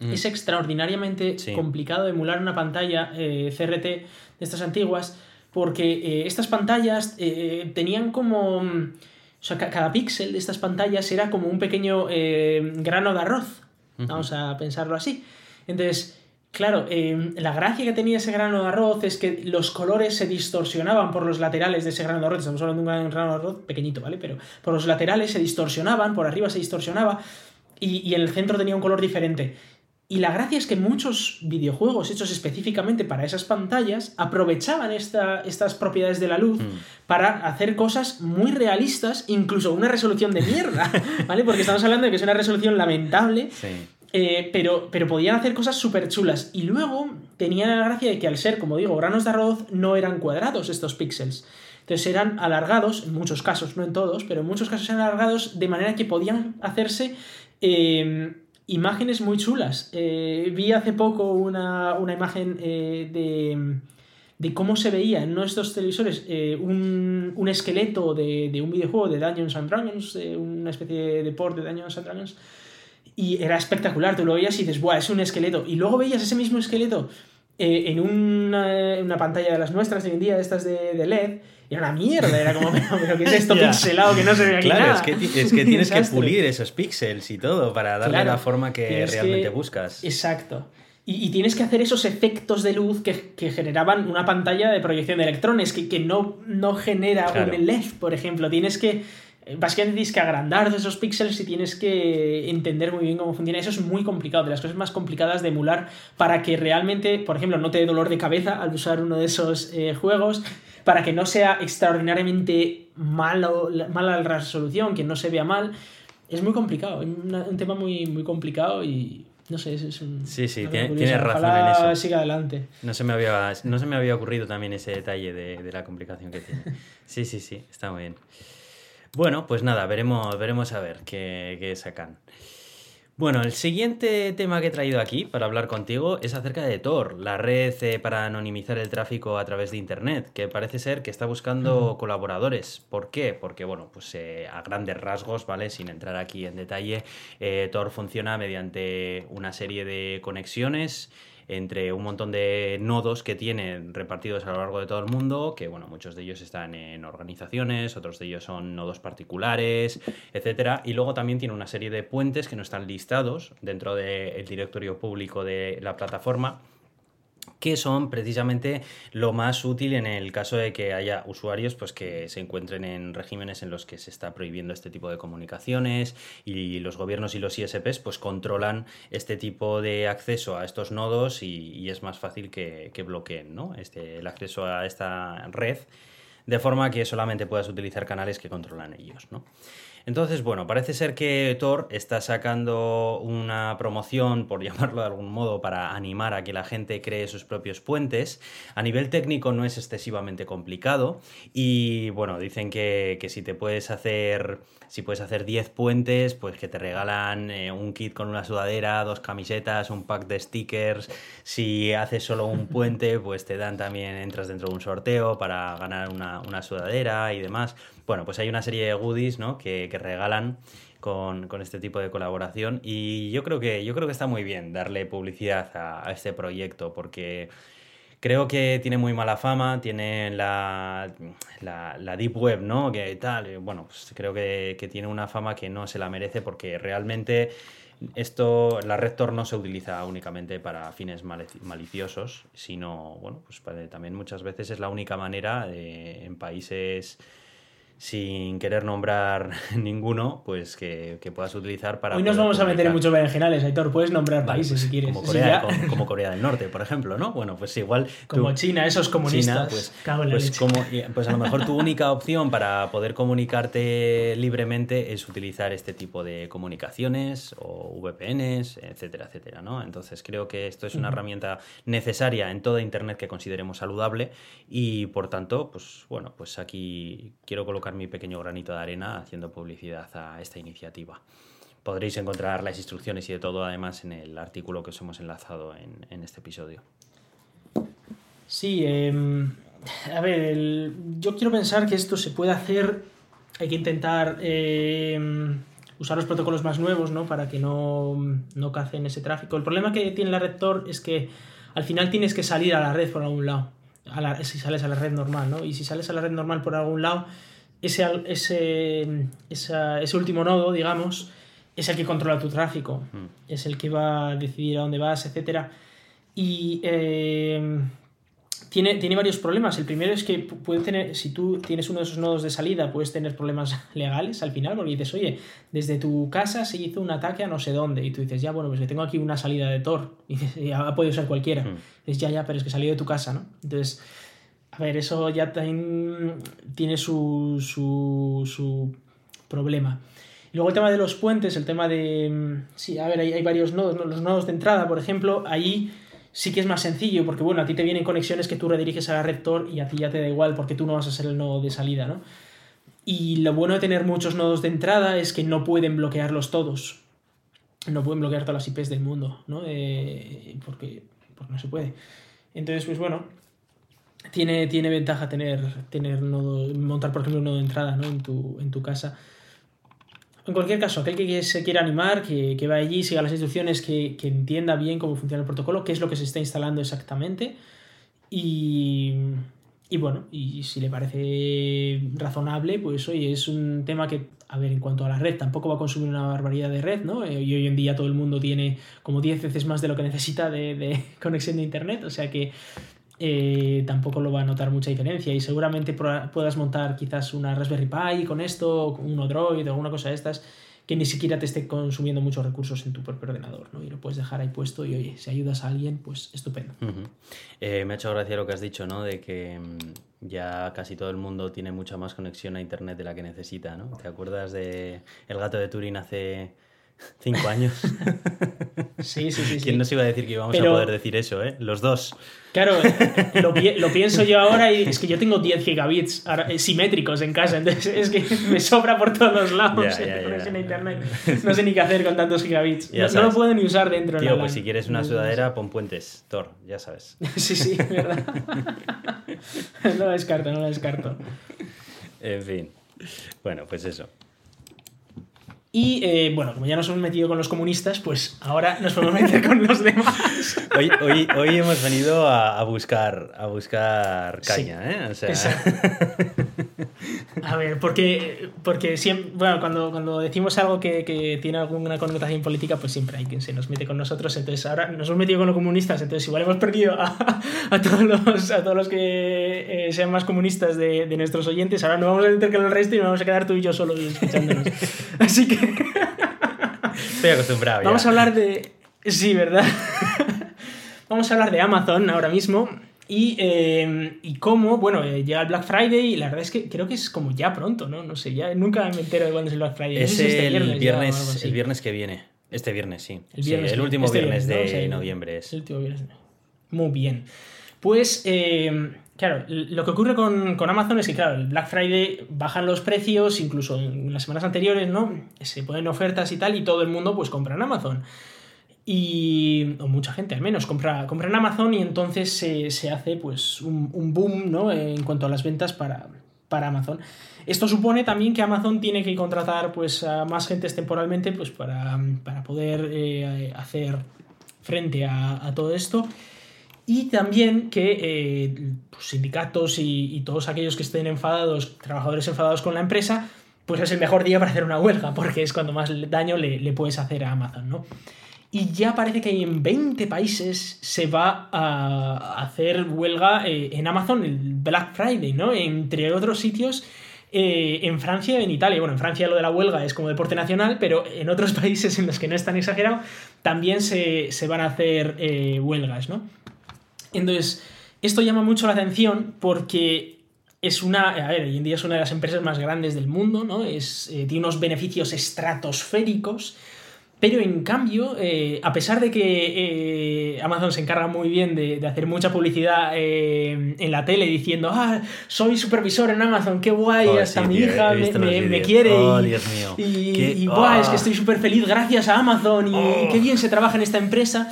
Mm. Es extraordinariamente complicado emular una pantalla eh, CRT de estas antiguas porque eh, estas pantallas tenían como... O sea, cada píxel de estas pantallas era como un pequeño grano de arroz. Vamos a pensarlo así. Entonces, Claro, em, la gracia que tenía ese grano de arroz es que los colores se distorsionaban por los laterales de ese grano de arroz. Estamos hablando de un grano de arroz pequeñito, ¿vale? Pero por los laterales se distorsionaban, por arriba se distorsionaba y, en el centro tenía un color diferente. Y la gracia es que muchos videojuegos hechos específicamente para esas pantallas aprovechaban estas propiedades de la luz mm. para hacer cosas muy realistas, incluso una resolución de mierda, ¿vale? Porque estamos hablando de que es una resolución lamentable. Sí eh, pero, pero podían hacer cosas súper chulas. Y luego tenían la gracia de que al ser, como digo, granos de arroz, no eran cuadrados estos píxeles. Entonces eran alargados, en muchos casos, no en todos, pero en muchos casos eran alargados de manera que podían hacerse eh, imágenes muy chulas. Eh, vi hace poco una, imagen de, de, cómo se veía en estos televisores un, un, esqueleto de, de, un videojuego de Dungeons and Dragons, una especie de port de Dungeons and Dragons y era espectacular, tú lo veías y dices, ¡buah, es un esqueleto! Y luego veías ese mismo esqueleto eh, en una, pantalla de las nuestras de hoy en día, estas de, LED, y era una mierda, era como, pero, ¿qué es esto pixelado que no se ve aquí Claro, Es, que, es que tienes que pulir esos píxeles y todo para darle la forma que realmente buscas. Exacto. Y, tienes que hacer esos efectos de luz que, generaban una pantalla de proyección de electrones, que, no, no genera un LED, por ejemplo. Tienes que básicamente tienes que agrandar esos píxeles y tienes que entender muy bien cómo funciona. Eso es muy complicado, de las cosas más complicadas de emular para que realmente, por ejemplo, no te dé dolor de cabeza al usar uno de esos eh, juegos, para que no sea extraordinariamente malo, mala la resolución, que no se vea mal. Es muy complicado, es un tema muy, muy complicado y no sé, es, un... Sí, sí, tienes razón en eso. siga adelante. No se, me había, no se me había ocurrido también ese detalle de, de la complicación que tiene. Sí, sí, sí, está muy bien. Bueno, pues nada, veremos, veremos a ver qué, qué sacan. Bueno, el siguiente tema que he traído aquí para hablar contigo es acerca de Tor, la red eh, para anonimizar el tráfico a través de Internet, que parece ser que está buscando colaboradores. ¿Por qué? Porque, bueno, pues eh, a grandes rasgos, ¿vale? Sin entrar aquí en detalle, eh, Tor funciona mediante una serie de conexiones entre un montón de nodos que tienen repartidos a lo largo de todo el mundo, que bueno, muchos de ellos están en organizaciones, otros de ellos son nodos particulares, etcétera, y luego también tiene una serie de puentes que no están listados dentro del directorio público de la plataforma que son precisamente lo más útil en el caso de que haya usuarios pues, que se encuentren en regímenes en los que se está prohibiendo este tipo de comunicaciones y los gobiernos y los ISPs pues, controlan este tipo de acceso a estos nodos y, es más fácil que, bloqueen ¿no? este, el acceso a esta red de forma que solamente puedas utilizar canales que controlan ellos. ¿no? Entonces, bueno, parece ser que Tor está sacando una promoción, por llamarlo de algún modo, para animar a que la gente cree sus propios puentes. A nivel técnico no es excesivamente complicado y, bueno, dicen que, si te puedes hacer, si puedes hacer 10 puentes, pues que te regalan eh, un kit con una sudadera, dos camisetas, un pack de stickers. Si haces solo un puente, pues te dan también, entras dentro de un sorteo para ganar una, una sudadera y demás. Bueno, pues hay una serie de goodies ¿no? que, regalan con, este tipo de colaboración y yo creo que, yo creo que está muy bien darle publicidad a, este proyecto porque creo que tiene muy mala fama, tiene la, la, Deep Web, ¿no? Que tal, bueno, pues creo que, tiene una fama que no se la merece porque realmente esto, la red Tor no se utiliza únicamente para fines maliciosos, sino, bueno, pues también muchas veces es la única manera en países sin querer nombrar ninguno, pues que, puedas utilizar para... Hoy nos vamos a meter en muchos berenjenales, Aitor, puedes nombrar países pues, si quieres. Como Corea, como, Corea, del Norte, por ejemplo, ¿no? Bueno, pues igual... Como China, esos comunistas. pues, pues, como, pues a lo mejor tu única opción para poder comunicarte libremente es utilizar este tipo de comunicaciones o VPNs, etcétera, etcétera, ¿no? Entonces creo que esto es una herramienta necesaria en toda Internet que consideremos saludable y por tanto, pues bueno, pues aquí quiero colocar mi pequeño granito de arena haciendo publicidad a esta iniciativa. Podréis encontrar las instrucciones y de todo además en el artículo que os hemos enlazado en, este episodio. Sí, em, a ver, yo quiero pensar que esto se puede hacer, hay que intentar em, usar los protocolos más nuevos ¿no? para que no, no cacen ese tráfico. El problema que tiene la red Tor es que al final tienes que salir a la red por algún lado, si sales a la red normal, ¿no? Y si sales a la red normal por algún lado, ese, ese, ese último nodo, digamos, es el que controla tu tráfico, mm. es el que va a decidir a dónde vas, etc. Y eh, tiene, tiene varios problemas. El primero es que puede tener, si tú tienes uno de esos nodos de salida, puedes tener problemas legales al final, porque dices, oye, desde tu casa se hizo un ataque a no sé dónde, y tú dices, ya, bueno, pues que tengo aquí una salida de Tor, y dices, ya puede ser cualquiera. Mm. Es ya, ya, pero es que salió de tu casa, ¿no? Entonces a ver, eso ya tiene su, su, problema. Y luego el tema de los puentes, el tema de... Sí, a ver, hay, varios nodos, los nodos de entrada, por ejemplo, ahí sí que es más sencillo, porque bueno, a ti te vienen conexiones que tú rediriges a la red Tor y a ti ya te da igual, porque tú no vas a ser el nodo de salida, ¿no? Y lo bueno de tener muchos nodos de entrada es que no pueden bloquearlos todos. No pueden bloquear todas las IPs del mundo, ¿no? Eh, porque, porque no se puede. Entonces, pues bueno, tiene, tiene ventaja tener, tener nodo, montar, por ejemplo, un nodo de entrada ¿no? en, tu, en tu casa. En cualquier caso, aquel que se quiera animar, que, que va allí, siga las instrucciones, que, que, entienda bien cómo funciona el protocolo, qué es lo que se está instalando exactamente. Y, y bueno, y si le parece razonable, pues oye, es un tema que, a ver, en cuanto a la red, tampoco va a consumir una barbaridad de red, ¿no? Eh, y hoy en día todo el mundo tiene como 10 veces más de lo que necesita de conexión de Internet, o sea que eh, tampoco lo va a notar mucha diferencia y seguramente puedas montar quizás una Raspberry Pi con esto, un Odroid o alguna cosa de estas que ni siquiera te esté consumiendo muchos recursos en tu propio ordenador, ¿no? Y lo puedes dejar ahí puesto y oye, si ayudas a alguien, pues estupendo. Eh, me ha hecho gracia lo que has dicho, ¿no? De que mm, ya casi todo el mundo tiene mucha más conexión a internet de la que necesita, ¿no? ¿Te acuerdas de El gato de Turín hace Cinco años. Sí, sí, sí. ¿Quién nos iba a decir que íbamos a poder decir eso, eh? Los dos. Claro, lo, pienso yo ahora y es que yo tengo 10 gigabits eh, simétricos en casa, entonces es que me sobra por todos los lados en internet. No sé ni qué hacer con tantos gigabits. No, lo puedo ni usar dentro. Tío, pues si quieres una sudadera, pon puentes. Thor, ya sabes. Sí, sí, verdad. No lo descarto, no lo descarto. En fin. Bueno, pues eso. Y eh, bueno, como ya nos hemos metido con los comunistas, pues ahora nos podemos meter con los demás. Hoy, hoy, hoy hemos venido a, buscar, a buscar caña, ¿eh? O sea... A ver, porque, porque siempre, bueno, cuando, cuando decimos algo que, que, tiene alguna connotación política, pues siempre hay quien se nos mete con nosotros. Entonces ahora nos hemos metido con los comunistas, entonces igual hemos perdido a, a todos, los, a todos los que eh, sean más comunistas de, de, nuestros oyentes. Ahora nos vamos a meter con el resto y nos vamos a quedar tú y yo solos escuchándonos. Así que... Estoy acostumbrado. Vamos a hablar de... Sí, ¿verdad? vamos a hablar de Amazon ahora mismo. Y, eh, y cómo, bueno, eh, llega el Black Friday y la verdad es que creo que es como ya pronto, ¿no? No sé, ya nunca me entero de cuándo es el Black Friday. Es este el, viernes, el viernes que viene. Este viernes, sí. El, viernes, el último este viernes, de noviembre es. El último viernes. Muy bien. Pues, eh, claro, lo que ocurre con, con, Amazon es que, claro, el Black Friday bajan los precios, incluso en las semanas anteriores, ¿no? Se ponen ofertas y tal, y todo el mundo pues compra en Amazon y o mucha gente al menos compra, compra en Amazon y entonces se, hace pues un, boom ¿no? en cuanto a las ventas para, para, Amazon. Esto supone también que Amazon tiene que contratar pues a más gentes temporalmente pues para, poder eh, hacer frente a, todo esto y también que eh, pues, sindicatos y, todos aquellos que estén enfadados, trabajadores enfadados con la empresa, pues es el mejor día para hacer una huelga, porque es cuando más daño le, le puedes hacer a Amazon, ¿no? Y ya parece que en 20 países se va a hacer huelga eh, en Amazon el Black Friday, ¿no? Entre otros sitios. Eh, en Francia y en Italia. Bueno, en Francia lo de la huelga es como deporte nacional, pero en otros países en los que no es tan exagerado, también se, van a hacer eh, huelgas, ¿no? Entonces, esto llama mucho la atención porque es una, a ver, hoy en día es una de las empresas más grandes del mundo, ¿no? Es, tiene unos beneficios estratosféricos pero en cambio, eh, a pesar de que eh, Amazon se encarga muy bien de, hacer mucha publicidad eh, en la tele diciendo, ah, soy supervisor en Amazon, qué guay, oh, hasta mi hija me, quiere. Oh, y, Y, guay, es que oh. estoy súper feliz gracias a Amazon y qué bien se trabaja en esta empresa.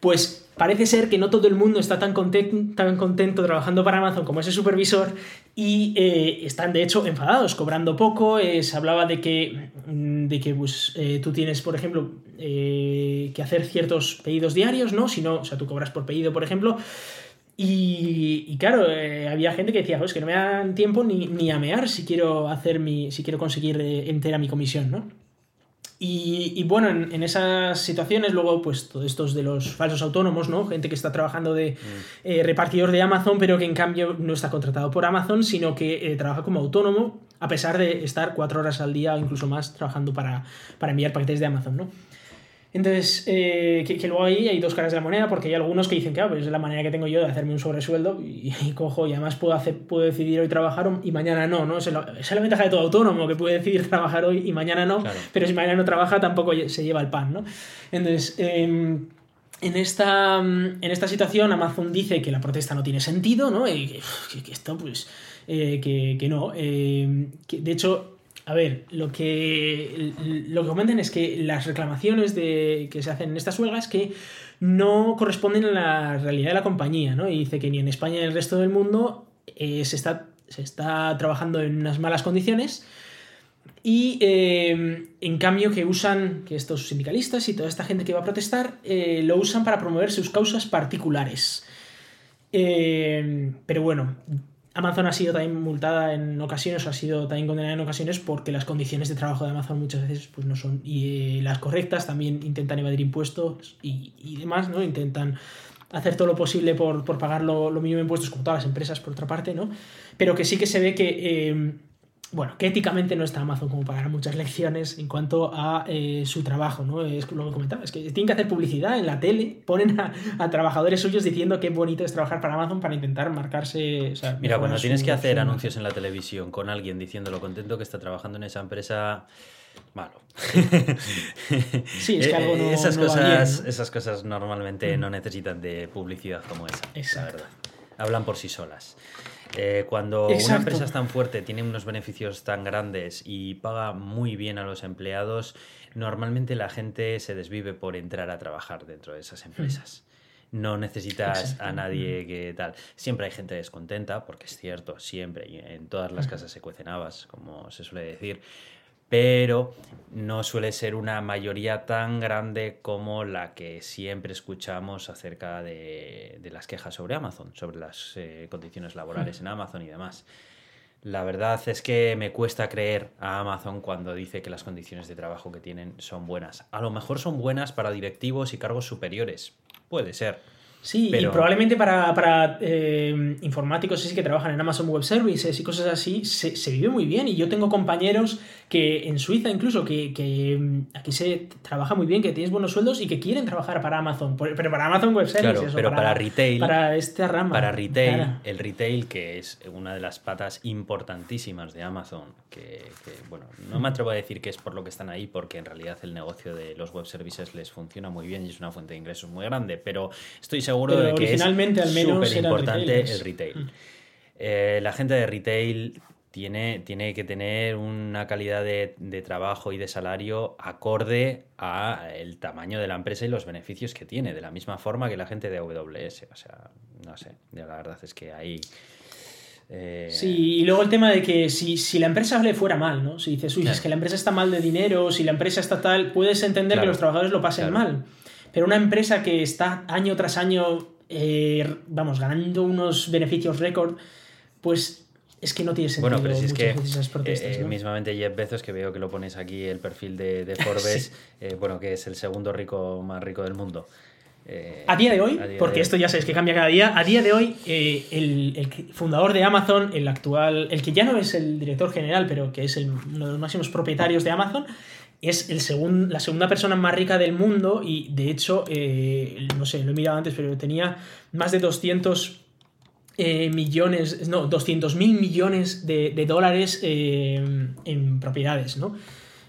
Pues parece ser que no todo el mundo está tan contento, trabajando para Amazon como ese supervisor y eh, están de hecho enfadados, cobrando poco. Eh, se hablaba de que, mm, de que pues, eh, tú tienes, por ejemplo, que hacer ciertos pedidos diarios, ¿no? Si no, o sea, tú cobras por pedido, por ejemplo. Y, claro, había gente que decía, pues que no me dan tiempo ni, ni a mear si quiero hacer mi, si quiero conseguir entera mi comisión, ¿no? Y, bueno, en, esas situaciones, luego, pues, todos estos de los falsos autónomos, ¿no? Gente que está trabajando de mm. eh, repartidor de Amazon, pero que en cambio no está contratado por Amazon, sino que eh, trabaja como autónomo, a pesar de estar cuatro horas al día o incluso más trabajando para, para enviar paquetes de Amazon, ¿no? Entonces, eh, que, luego ahí hay dos caras de la moneda, porque hay algunos que dicen que ah, pues es la manera que tengo yo de hacerme un sobresueldo y, cojo y además puedo, hacer, puedo decidir hoy trabajar y mañana no, ¿no? Esa es la, ventaja de todo autónomo, que puede decidir trabajar hoy y mañana no, pero si mañana no trabaja tampoco se lleva el pan, ¿no? Entonces, em, en esta, en esta situación Amazon dice que la protesta no tiene sentido, ¿no? Y que, esto, pues, eh, que, que, no. Em, que de hecho, a ver, lo que, lo que comentan es que las reclamaciones de, que se hacen en estas huelgas que no corresponden a la realidad de la compañía, ¿no? Y dice que ni en España ni en el resto del mundo eh, se, está, se está trabajando en unas malas condiciones y eh, en cambio que usan, que estos sindicalistas y toda esta gente que va a protestar, eh, lo usan para promover sus causas particulares. pero bueno, Amazon ha sido también multada en ocasiones, ha sido también condenada en ocasiones porque las condiciones de trabajo de Amazon muchas veces pues, no son eh, las correctas, también intentan evadir impuestos y, demás, ¿no? Intentan hacer todo lo posible por, pagar lo, mínimo de impuestos, como todas las empresas, por otra parte, ¿no? Pero que sí que se ve que, eh, bueno, que éticamente no está Amazon como para dar muchas lecciones en cuanto a eh, su trabajo, ¿no? Es lo que comentaba, es que tienen que hacer publicidad en la tele, ponen a, trabajadores suyos diciendo qué bonito es trabajar para Amazon para intentar marcarse. Mira, cuando tienes que hacer anuncios en la televisión con alguien diciendo lo contento que está trabajando en esa empresa malo. Sí, es que algo no, esas, cosas, esas cosas normalmente mm. no necesitan de publicidad como esa. Exacto. Hablan por sí solas. Eh, cuando una empresa es tan fuerte, tiene unos beneficios tan grandes y paga muy bien a los empleados, normalmente la gente se desvive por entrar a trabajar dentro de esas empresas. No necesitas a nadie que tal. Siempre hay gente descontenta, porque es cierto, siempre, en todas las casas se cuecen habas, como se suele decir pero no suele ser una mayoría tan grande como la que siempre escuchamos acerca de, las quejas sobre Amazon, sobre las eh, condiciones laborales en Amazon y demás. La verdad es que me cuesta creer a Amazon cuando dice que las condiciones de trabajo que tienen son buenas. A lo mejor son buenas para directivos y cargos superiores. Puede ser Sí, y probablemente para, para eh, informáticos que trabajan en Amazon Web Services y cosas así, se, se, vive muy bien. Y yo tengo compañeros que en Suiza incluso, que, que, mm, aquí se trabaja muy bien, que tienes buenos sueldos y que quieren trabajar para Amazon, pero para Amazon Web Services. Claro, pero para, retail. Para esta rama. Para retail, el retail, que es una de las patas importantísimas de Amazon, que, que, bueno, no me atrevo a decir que es por lo que están ahí, porque en realidad el negocio de los web services les funciona muy bien y es una fuente de ingresos muy grande, pero estoy seguro de que es súper importante el retail. Mm. Eh, la gente de retail tiene, tiene que tener una calidad de, trabajo y de salario acorde a el tamaño de la empresa y los beneficios que tiene, de la misma forma que la gente de AWS. O sea, no sé, la verdad es que ahí... Eh, sí, y luego el tema de que si, la empresa le fuera mal, ¿no? Si dices, uy, es que la empresa está mal de dinero, si la empresa está tal, puedes entender que los trabajadores lo pasen mal. Pero una empresa que está año tras año eh, vamos, ganando unos beneficios récord, pues es que no tiene sentido bueno, pero si es que, esas protestas. Eh, mismamente Jeff Bezos, que veo que lo pones aquí el perfil de, Forbes, eh, bueno, que es el segundo rico más rico del mundo. a día de hoy, porque esto ya sabes que cambia cada día, a día de hoy el, el, fundador de Amazon, el actual, el que ya no es el director general, pero que es el, uno de los máximos propietarios de Amazon, es el la segunda persona más rica del mundo y de hecho, eh, no sé, lo he mirado antes, pero tenía más de 200 eh, millones, no, 200 mil millones de, dólares eh, en propiedades, ¿no?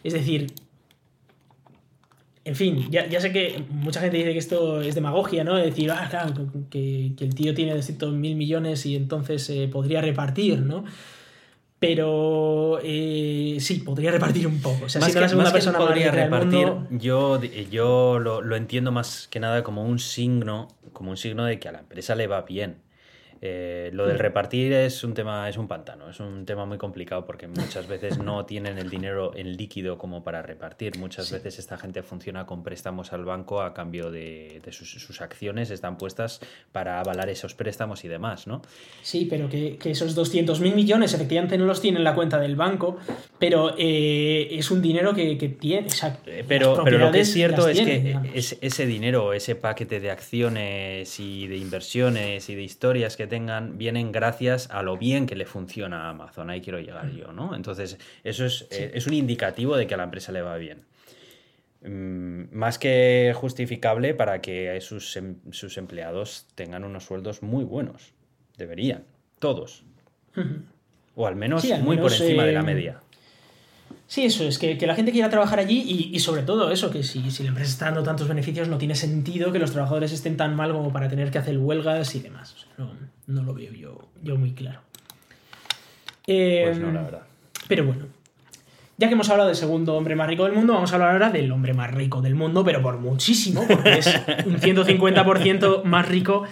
Es decir, en fin, ya, sé que mucha gente dice que esto es demagogia, ¿no? Decir, ah, claro, que, el tío tiene 200 mil millones y entonces podría repartir, ¿no? Pero eh, sí, podría repartir un poco. O sea, si la segunda persona podría repartir, yo, yo lo, lo, entiendo más que nada como un signo, como un signo de que a la empresa le va bien. Eh, lo del mm. repartir es un tema, es un pantano, es un tema muy complicado porque muchas veces no tienen el dinero en líquido como para repartir. Muchas veces esta gente funciona con préstamos al banco a cambio de, sus, acciones, están puestas para avalar esos préstamos y demás, ¿no? Sí, pero que, que esos 200.000 millones efectivamente no los tiene en la cuenta del banco, pero eh, es un dinero que, tiene. Eh, pero, pero lo que es cierto es que ese dinero, ese paquete de acciones y de inversiones y de historias que tengan vienen gracias a lo bien que le funciona a Amazon. Ahí quiero llegar yo, ¿no? Entonces, eso es, eh, es un indicativo de que a la empresa le va bien. Mm, más que justificable para que sus, em, sus empleados tengan unos sueldos muy buenos. Deberían, todos. O al menos muy por encima de la media. Sí, eso es, que, la gente quiera trabajar allí y, sobre todo eso, que si, si, la empresa está dando tantos beneficios no tiene sentido que los trabajadores estén tan mal como para tener que hacer huelgas y demás. no, lo veo yo, yo muy claro. pues no, la verdad. Pero bueno, ya que hemos hablado del segundo hombre más rico del mundo, vamos a hablar ahora del hombre más rico del mundo, pero por muchísimo, porque es un 150% más rico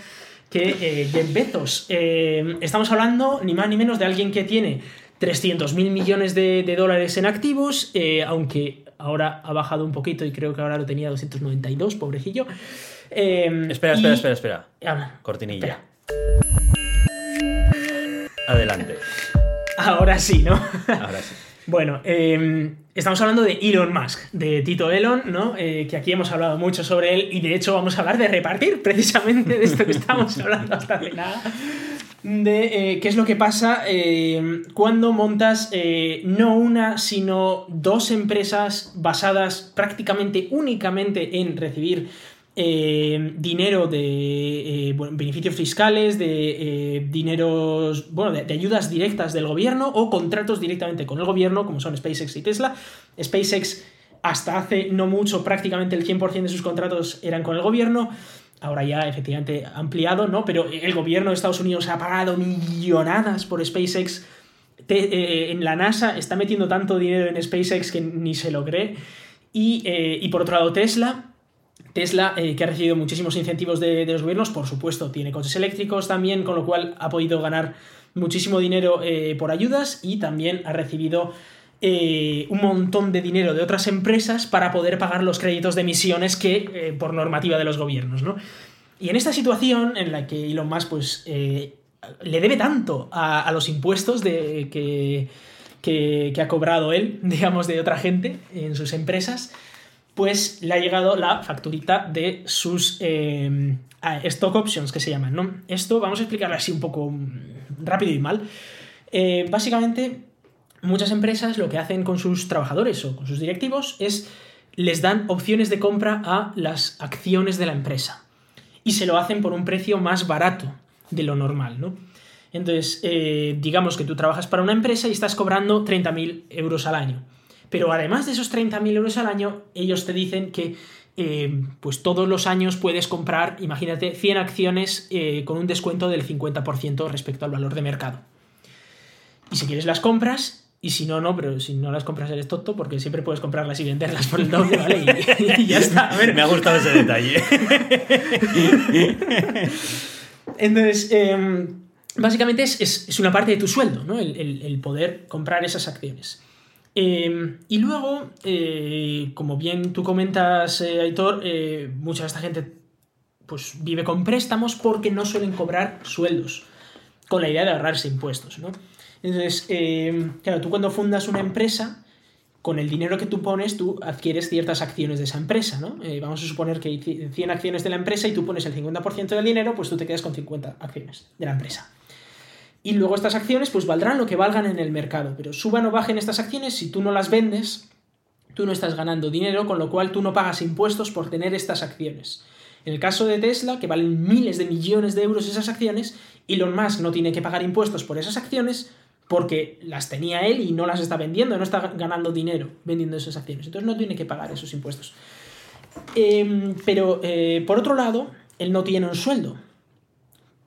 que eh, Jeff Bezos. Eh, estamos hablando ni más ni menos de alguien que tiene 300 mil millones de, dólares en activos, eh, aunque ahora ha bajado un poquito y creo que ahora lo tenía 292, pobrecillo. Espera, espera, espera, espera. Cortinilla. Adelante. Ahora sí, ¿no? Ahora sí. Bueno, em, estamos hablando de Elon Musk, de Tito Elon, ¿no? Eh, que aquí hemos hablado mucho sobre él y de hecho vamos a hablar de repartir precisamente de esto que estamos hablando hasta hace nada. De eh, qué es lo que pasa em, cuando montas eh, no una, sino dos empresas basadas prácticamente únicamente en recibir eh, dinero de eh, beneficios fiscales, de eh, dineros, bueno, de, ayudas directas del gobierno o contratos directamente con el gobierno, como son SpaceX y Tesla. SpaceX hasta hace no mucho, prácticamente el 100% de sus contratos eran con el gobierno. Ahora ya efectivamente ampliado, ¿no? Pero el gobierno de Estados Unidos ha pagado millonadas por SpaceX. en la NASA está metiendo tanto dinero en SpaceX que ni se lo cree. Y, y por otro lado, Tesla Tesla, eh, que ha recibido muchísimos incentivos de, los gobiernos, por supuesto, tiene coches eléctricos también, con lo cual ha podido ganar muchísimo dinero eh, por ayudas y también ha recibido eh, un montón de dinero de otras empresas para poder pagar los créditos de emisiones que por normativa de los gobiernos, ¿no? Y en esta situación en la que Elon Musk pues, le debe tanto a, los impuestos de, que, que ha cobrado él, digamos, de otra gente en sus empresas, pues le ha llegado la facturita de sus eh, stock options, que se llaman, ¿no? Esto vamos a explicarlo así un poco mm, rápido y mal. Eh, básicamente, muchas empresas lo que hacen con sus trabajadores o con sus directivos es les dan opciones de compra a las acciones de la empresa y se lo hacen por un precio más barato de lo normal, ¿no? Entonces, eh, digamos que tú trabajas para una empresa y estás cobrando 30.000 euros al año pero además de esos 30.000 euros al año, ellos te dicen que eh, pues todos los años puedes comprar, imagínate, 100 acciones eh, con un descuento del 50% respecto al valor de mercado. Y si quieres las compras, y si no, no, pero si no las compras eres tonto, porque siempre puedes comprarlas y venderlas por el doble, ¿vale? Y, ya está. Me ha gustado ese detalle. Entonces, em, básicamente es, una parte de tu sueldo, ¿no? el poder comprar esas acciones. Em, y luego, eh, como bien tú comentas, eh, Aitor, eh, mucha de esta gente pues, vive con préstamos porque no suelen cobrar sueldos, con la idea de ahorrarse impuestos, ¿no? Entonces, em, claro, tú cuando fundas una empresa, con el dinero que tú pones, tú adquieres ciertas acciones de esa empresa, ¿no? vamos a suponer que hay 100 acciones de la empresa y tú pones el 50% del dinero, pues tú te quedas con 50 acciones de la empresa. Y luego estas acciones pues valdrán lo que valgan en el mercado, pero suban o bajen estas acciones, si tú no las vendes, tú no estás ganando dinero, con lo cual tú no pagas impuestos por tener estas acciones. En el caso de Tesla, que valen miles de millones de euros esas acciones, Elon Musk no tiene que pagar impuestos por esas acciones porque las tenía él y no las está vendiendo, no está ganando dinero vendiendo esas acciones. Entonces no tiene que pagar esos impuestos. Em, pero eh, por otro lado, él no tiene un sueldo.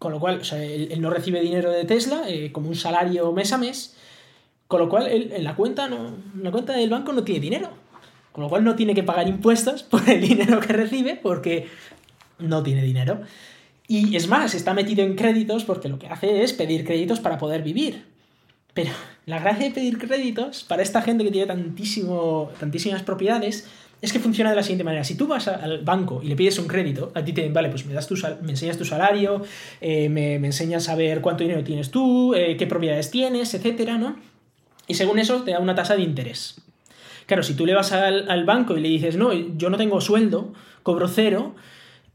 Con lo cual, o sea, él, no recibe dinero de Tesla eh, como un salario mes a mes, con lo cual él, en, la cuenta no, en la cuenta del banco no tiene dinero. Con lo cual no tiene que pagar impuestos por el dinero que recibe porque no tiene dinero. Y es más, está metido en créditos porque lo que hace es pedir créditos para poder vivir. Pero la gracia de pedir créditos para esta gente que tiene tantísimo, tantísimas propiedades es que funciona de la siguiente manera. Si tú vas al banco y le pides un crédito, a ti te vale, pues me, das tu me enseñas tu salario, eh, me, enseñas a ver cuánto dinero tienes tú, eh, qué propiedades tienes, etcétera, ¿no? Y según eso te da una tasa de interés. Claro, si tú le vas al, banco y le dices, no, yo no tengo sueldo, cobro cero,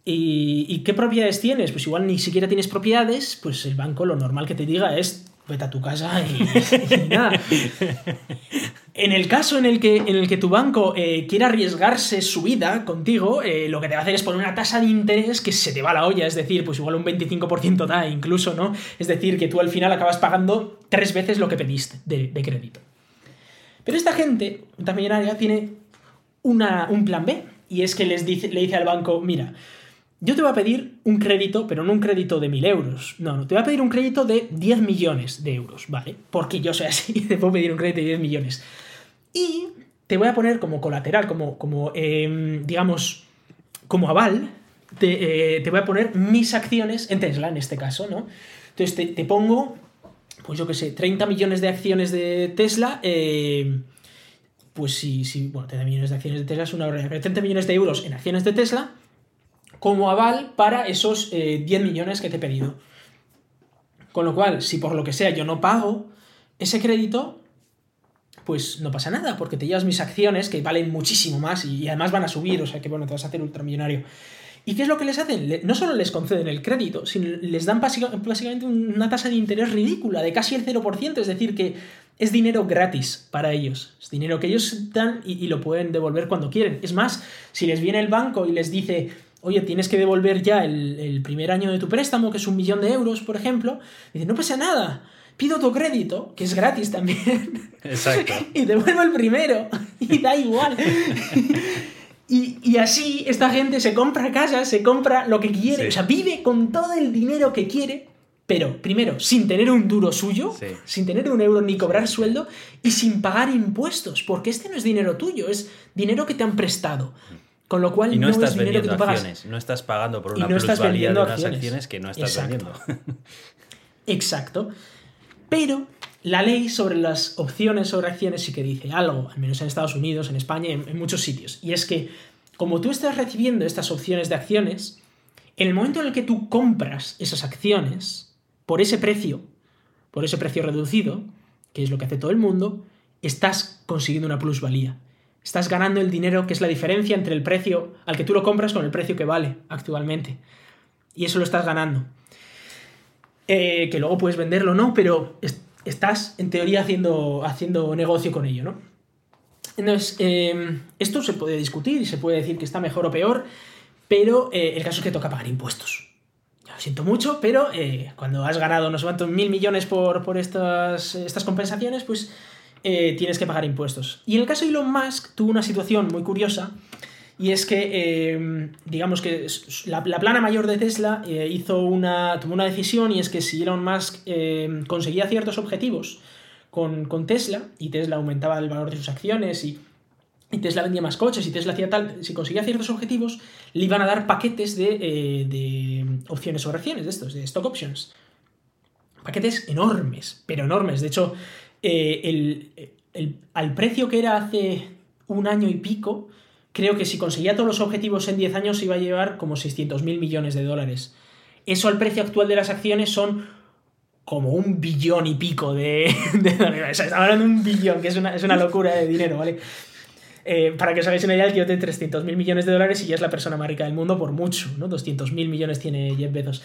¿y, ¿y qué propiedades tienes? Pues igual ni siquiera tienes propiedades, pues el banco lo normal que te diga es, vete a tu casa y, nada. En el caso en el que, en el que tu banco eh, quiera arriesgarse su vida contigo, eh, lo que te va a hacer es poner una tasa de interés que se te va a la olla, es decir, pues igual un 25% da incluso, ¿no? Es decir, que tú al final acabas pagando tres veces lo que pediste de, crédito. Pero esta gente, esta millonaria, tiene una, un plan B, y es que les dice, le dice al banco, mira, yo te voy a pedir un crédito, pero no un crédito de mil euros. No, no, te voy a pedir un crédito de 10 millones de euros, ¿vale? Porque yo soy así, te puedo pedir un crédito de 10 millones. Y te voy a poner como colateral, como, como em, digamos, como aval, te, eh, te, voy a poner mis acciones en Tesla, en este caso, ¿no? Entonces te, pongo, pues yo qué sé, 30 millones de acciones de Tesla. Eh, pues sí, sí, bueno, 30 millones de acciones de Tesla es una pero 30 millones de euros en acciones de Tesla como aval para esos 10 eh, millones que te he pedido. Con lo cual, si por lo que sea yo no pago ese crédito, pues no pasa nada, porque te llevas mis acciones que valen muchísimo más y, además van a subir, o sea que bueno, te vas a hacer ultramillonario. ¿Y qué es lo que les hacen? No solo les conceden el crédito, sino les dan básicamente una tasa de interés ridícula, de casi el 0%, es decir, que es dinero gratis para ellos. Es dinero que ellos dan y, lo pueden devolver cuando quieren. Es más, si les viene el banco y les dice, oye, tienes que devolver ya el, primer año de tu préstamo, que es un millón de euros, por ejemplo, dice, no pasa nada, pido tu crédito, que es gratis también. Exacto. y devuelvo el primero. Y da igual. Y, así esta gente se compra casa, se compra lo que quiere, o sea, vive con todo el dinero que quiere, pero primero, sin tener un duro suyo, sin tener un euro ni cobrar sueldo y sin pagar impuestos, porque este no es dinero tuyo, es dinero que te han prestado. Con lo cual no, estás es dinero que tú pagas. Acciones, no estás pagando por una plusvalía de unas acciones. que no estás vendiendo. Exacto. Pero la ley sobre las opciones sobre acciones sí que dice algo, al menos en Estados Unidos, en España, en, en muchos sitios. Y es que, como tú estás recibiendo estas opciones de acciones, en el momento en el que tú compras esas acciones, por ese precio, por ese precio reducido, que es lo que hace todo el mundo, estás consiguiendo una plusvalía. Estás ganando el dinero que es la diferencia entre el precio al que tú lo compras con el precio que vale actualmente. Y eso lo estás ganando. Eh, que luego puedes venderlo no, pero estás en teoría haciendo, haciendo negocio con ello, ¿no? Entonces, em, esto se puede discutir y se puede decir que está mejor o peor, pero eh, el caso es que toca pagar impuestos. Lo siento mucho, pero eh, cuando has ganado no sé cuántos mil millones por, por estas, estas compensaciones, pues eh, tienes que pagar impuestos. Y en el caso de Elon Musk tuvo una situación muy curiosa y es que, em, digamos que la, plana mayor de Tesla eh, hizo una, tomó una decisión y es que si Elon Musk conseguía ciertos objetivos con, Tesla y Tesla aumentaba el valor de sus acciones y, Tesla vendía más coches y Tesla hacía tal, si conseguía ciertos objetivos, le iban a dar paquetes de, eh, opciones sobre acciones, de estos, de stock options. Paquetes enormes, pero enormes. De hecho, eh, al precio que era hace un año y pico, creo que si conseguía todos los objetivos en 10 años iba a llevar como 600 mil millones de dólares. Eso al precio actual de las acciones son como un billón y pico de, dólares. Hablando de un billón, que es una, locura de dinero, ¿vale? Eh, para que os hagáis una idea, el tío tiene 300 mil millones de dólares y ya es la persona más rica del mundo por mucho, ¿no? 200 mil millones tiene Jeff Bezos.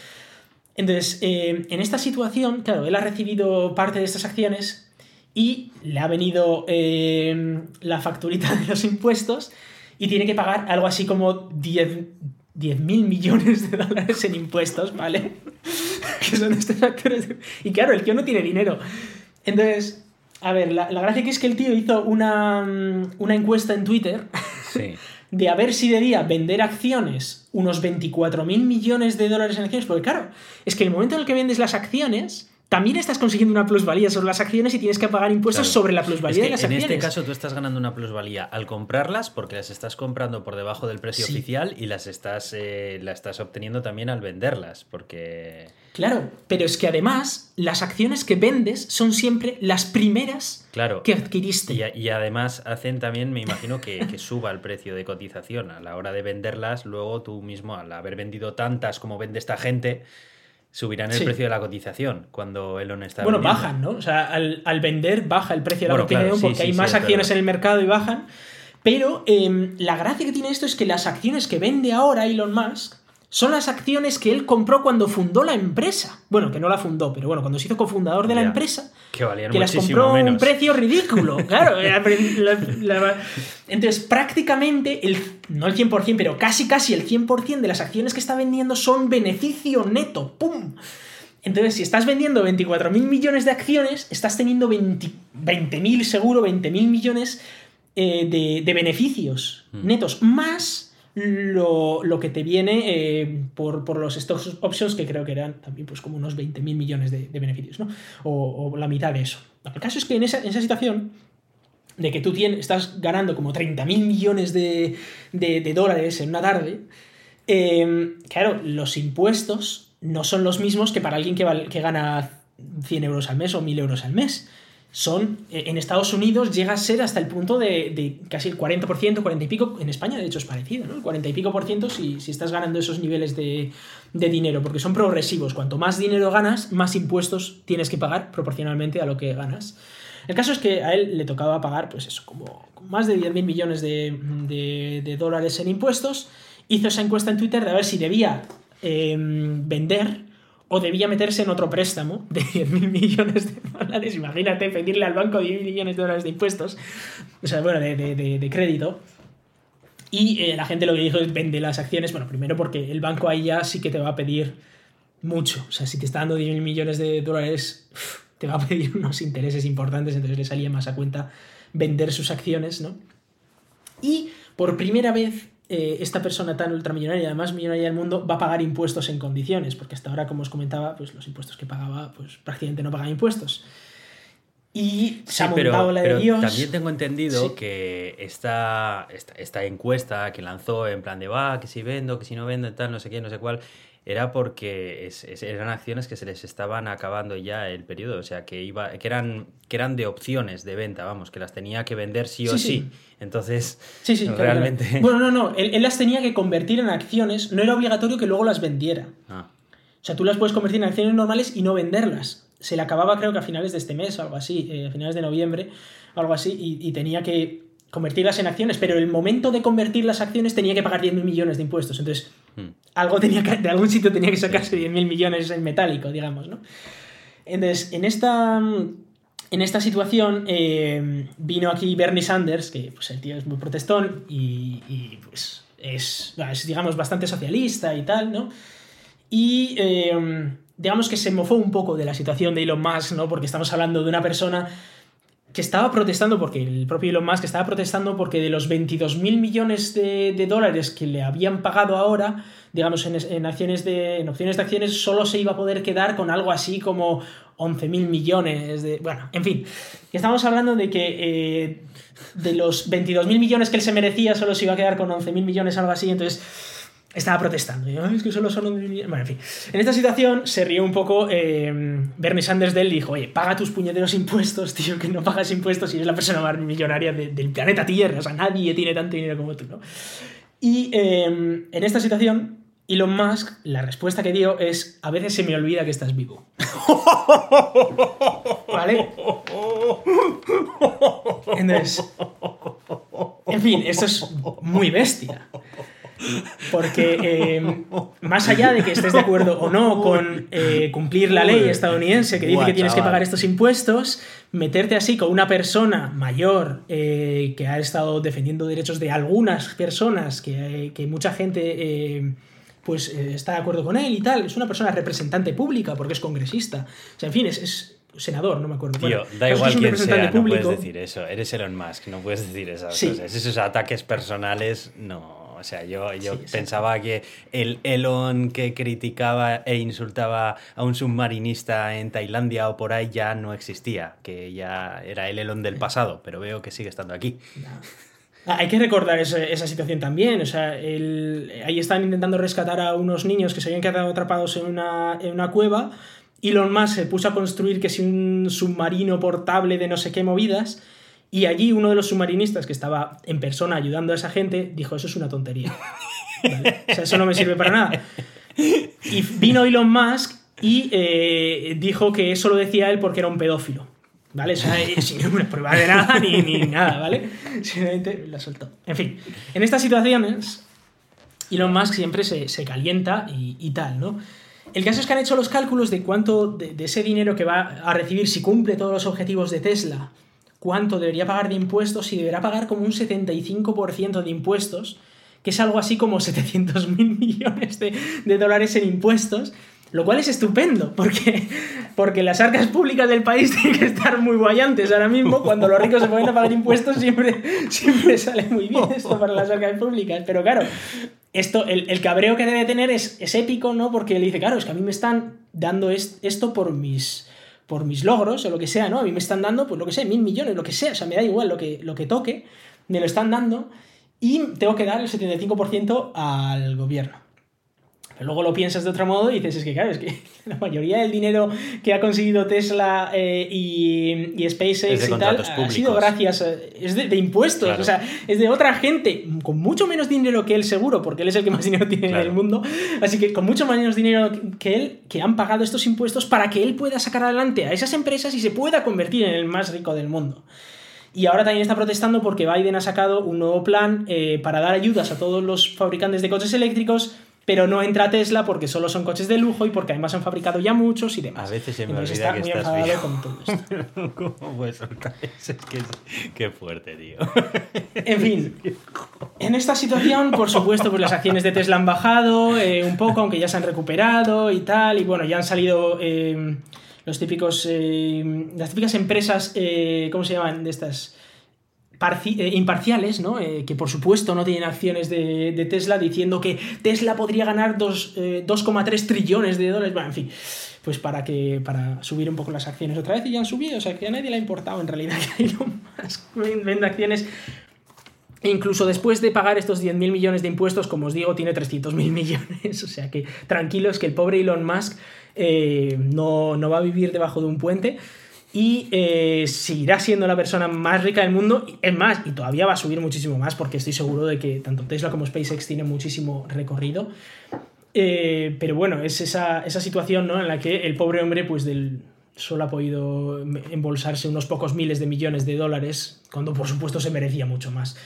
Entonces, eh, en esta situación, claro, él ha recibido parte de estas acciones y le ha venido eh, la facturita de los impuestos y tiene que pagar algo así como 10 mil millones de dólares en impuestos, ¿vale? que son estos actores. Y claro, el tío no tiene dinero. Entonces, a ver, la, gracia que es que el tío hizo una, una encuesta en Twitter de a ver si debía vender acciones unos 24 mil millones de dólares en acciones, porque claro, es que el momento en el que vendes las acciones también estás consiguiendo una plusvalía sobre las acciones y tienes que pagar impuestos sobre la plusvalía de las acciones. En este caso tú estás ganando una plusvalía al comprarlas porque las estás comprando por debajo del precio oficial y las estás, eh, estás obteniendo también al venderlas porque... Claro, pero es que además las acciones que vendes son siempre las primeras claro. que adquiriste. Y, además hacen también, me imagino, que, que suba el precio de cotización. A la hora de venderlas, luego tú mismo, al haber vendido tantas como vende esta gente, subirán el precio de la cotización cuando Elon está Bueno, bajan, ¿no? O sea, al, vender baja el precio de la cotización porque hay más acciones en el mercado y bajan. Pero em, la gracia que tiene esto es que las acciones que vende ahora Elon Musk son las acciones que él compró cuando fundó la empresa. Bueno, que no la fundó, pero bueno, cuando se hizo cofundador de la empresa, que, que las compró a un precio ridículo. claro. entonces, prácticamente, el, no el 100%, pero casi casi el 100% de las acciones que está vendiendo son beneficio neto. ¡Pum! Entonces, si estás vendiendo 24.000 millones de acciones, estás teniendo 20.000 seguro, 20.000 millones eh, de, de, beneficios mm. netos, más lo, que te viene eh, por, los stocks options, que creo que eran también pues como unos 20 mil millones de, beneficios, ¿no? O, la mitad de eso. El caso es que en esa, situación de que tú tienes, estás ganando como 30 mil millones de, dólares en una tarde, eh, claro, los impuestos no son los mismos que para alguien que, que gana 100 euros al mes o 1000 euros al mes son, eh, en Estados Unidos llega a ser hasta el punto de, casi el 40%, 40 y pico, en España de hecho es parecido, ¿no? El 40 y pico por ciento si, estás ganando esos niveles de, dinero, porque son progresivos. Cuanto más dinero ganas, más impuestos tienes que pagar proporcionalmente a lo que ganas. El caso es que a él le tocaba pagar, pues eso, como más de 10.000 millones de, dólares en impuestos. Hizo esa encuesta en Twitter de a ver si debía em, vender o debía meterse en otro préstamo de 10.000 millones de dólares. Imagínate pedirle al banco 10.000 millones de dólares de impuestos, o sea, bueno, de, crédito. Y eh, la gente lo que dijo es vende las acciones, bueno, primero porque el banco ahí ya sí que te va a pedir mucho. O sea, si te está dando 10.000 millones de dólares, te va a pedir unos intereses importantes, entonces le salía más a cuenta vender sus acciones, ¿no? Y por primera vez eh, esta persona tan ultramillonaria, además millonaria del mundo, va a pagar impuestos en condiciones, porque hasta ahora, como os comentaba, pues los impuestos que pagaba, pues prácticamente no pagaba impuestos. Y se ha montado la de Dios. También tengo entendido que esta, esta, encuesta que lanzó en plan de va, que si vendo, que si no vendo, tal, no sé qué, no sé cuál, era porque eran acciones que se les estaban acabando ya el periodo, o sea, que, iba, que, eran, que eran de opciones de venta, vamos, que las tenía que vender sí o sí. Entonces, sí, sí, realmente... Bueno, no, no, él, las tenía que convertir en acciones, no era obligatorio que luego las vendiera. Ah. O sea, tú las puedes convertir en acciones normales y no venderlas. Se le acababa creo que a finales de este mes, algo así, eh, a finales de noviembre, algo así, y tenía que convertirlas en acciones, pero el momento de convertir las acciones tenía que pagar 10.000 millones de impuestos. Entonces, hmm. Algo tenía que, de algún sitio tenía que sacarse 10.000 millones en metálico, digamos, ¿no? Entonces, en esta, en esta situación eh, vino aquí Bernie Sanders, que pues el tío es muy protestón y, pues es, digamos, bastante socialista y tal, ¿no? Y eh, digamos que se mofó un poco de la situación de Elon Musk, ¿no? Porque estamos hablando de una persona que estaba protestando, porque el propio Elon Musk estaba protestando porque de los 22 mil millones de, dólares que le habían pagado ahora, digamos, en, acciones de, en opciones de acciones, solo se iba a poder quedar con algo así como 11 mil millones de... Bueno, en fin, estamos hablando de que eh, de los 22 mil millones que él se merecía, solo se iba a quedar con 11 mil millones, algo así, entonces estaba protestando. es que solo son Bueno, en fin. En esta situación se rió un poco eh, Bernie Sanders de él y dijo, oye, paga tus puñeteros impuestos, tío, que no pagas impuestos y eres la persona más millonaria del planeta Tierra. O sea, nadie tiene tanto dinero como tú, ¿no? Y em, en esta situación, Elon Musk, la respuesta que dio es, a veces se me olvida que estás vivo. ¿Vale? Entonces... En fin, esto es muy bestia. Porque eh, más allá de que estés de acuerdo o no con eh, cumplir la ley estadounidense que dice que tienes que pagar estos impuestos, meterte así con una persona mayor eh, que ha estado defendiendo derechos de algunas personas, que, mucha gente pues está de acuerdo con él y tal, es una persona representante pública porque es congresista. O sea, en fin, es, senador, no me acuerdo. Tío, da igual quién sea, no puedes decir eso. Eres Elon Musk, no puedes decir esas cosas. Esos ataques personales, no. O sea, yo, yo pensaba que el Elon que criticaba e insultaba a un submarinista en Tailandia o por ahí ya no existía, que ya era el Elon del pasado, pero veo que sigue estando aquí. Ah, hay que recordar esa, situación también. O sea, ahí están intentando rescatar a unos niños que se habían quedado atrapados en una, en una cueva. Elon Musk se puso a construir que si un submarino portable de no sé qué movidas y allí uno de los submarinistas que estaba en persona ayudando a esa gente dijo, eso es una tontería. O sea, eso no me sirve para nada. Y vino Elon Musk y eh, dijo que eso lo decía él porque era un pedófilo. ¿Vale? O sea, sin ninguna prueba de nada ni, ni nada, ¿vale? Simplemente la soltó. En fin, en estas situaciones, Elon Musk siempre se, se calienta y, y, tal, ¿no? El caso es que han hecho los cálculos de cuánto de, de ese dinero que va a recibir si cumple todos los objetivos de Tesla cuánto debería pagar de impuestos y deberá pagar como un 75% de impuestos, que es algo así como 700 mil millones de, dólares en impuestos, lo cual es estupendo, porque, porque las arcas públicas del país tienen que estar muy guayantes ahora mismo, cuando los ricos se ponen a pagar impuestos siempre, siempre sale muy bien esto para las arcas públicas, pero claro, esto, el, cabreo que debe tener es, es, épico, ¿no? Porque él dice, claro, es que a mí me están dando esto por mis por mis logros o lo que sea, ¿no? A mí me están dando, pues lo que sé, mil millones, lo que sea, o sea, me da igual lo que, lo que toque, me lo están dando y tengo que dar el 75% al gobierno. Luego lo piensas de otro modo y dices, es que claro, es que la mayoría del dinero que ha conseguido Tesla eh, y, y, SpaceX y tal ha sido gracias, es de, impuestos, o sea, es de otra gente con mucho menos dinero que él seguro, porque él es el que más dinero tiene en el mundo, así que con mucho menos dinero que él, que han pagado estos impuestos para que él pueda sacar adelante a esas empresas y se pueda convertir en el más rico del mundo. Y ahora también está protestando porque Biden ha sacado un nuevo plan eh, para dar ayudas a todos los fabricantes de coches eléctricos pero no entra Tesla porque solo son coches de lujo y porque además han fabricado ya muchos y demás. A veces se me olvida está que muy estás con todo esto. ¿Cómo puedes soltar eso? Es que qué fuerte, tío. En fin, en esta situación, por supuesto, pues las acciones de Tesla han bajado eh, un poco, aunque ya se han recuperado y tal, y bueno, ya han salido eh, los típicos, eh, las típicas empresas, ¿cómo se llaman? De estas eh, imparciales, ¿no? Eh, que por supuesto no tienen acciones de, Tesla, diciendo que Tesla podría ganar 2,3 eh, trillones de dólares. Bueno, en fin, pues para, que, para subir un poco las acciones otra vez y ya han subido. O sea, que a nadie le ha importado en realidad que Elon Musk venda acciones. incluso después de pagar estos 10.000 millones de impuestos, como os digo, tiene 300.000 millones. O sea que tranquilos que el pobre Elon Musk no, no va a vivir debajo de un puente y eh, seguirá siendo la persona más rica del mundo. Es más, y todavía va a subir muchísimo más porque estoy seguro de que tanto Tesla como SpaceX tienen muchísimo recorrido. Eh, pero bueno, es esa, situación ¿no? en la que el pobre hombre pues del, solo ha podido embolsarse unos pocos miles de millones de dólares, cuando por supuesto se merecía mucho más.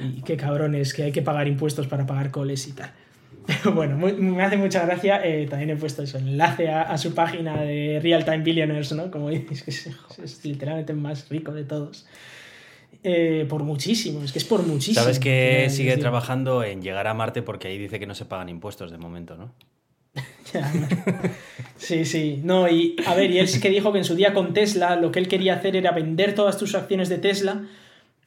Y qué cabrones, que hay que pagar impuestos para pagar coles y tal. Bueno, me hace mucha gracia. Eh, también he puesto eso, enlace a, su página de Real Time Billionaires, ¿no? Como dices, que es, literalmente el más rico de todos. Eh, por muchísimo, es que es por muchísimo. Sabes que sigue trabajando en llegar a Marte porque ahí dice que no se pagan impuestos de momento, ¿no? sí, sí. No, y a ver, y él sí que dijo que en su día con Tesla lo que él quería hacer era vender todas tus acciones de Tesla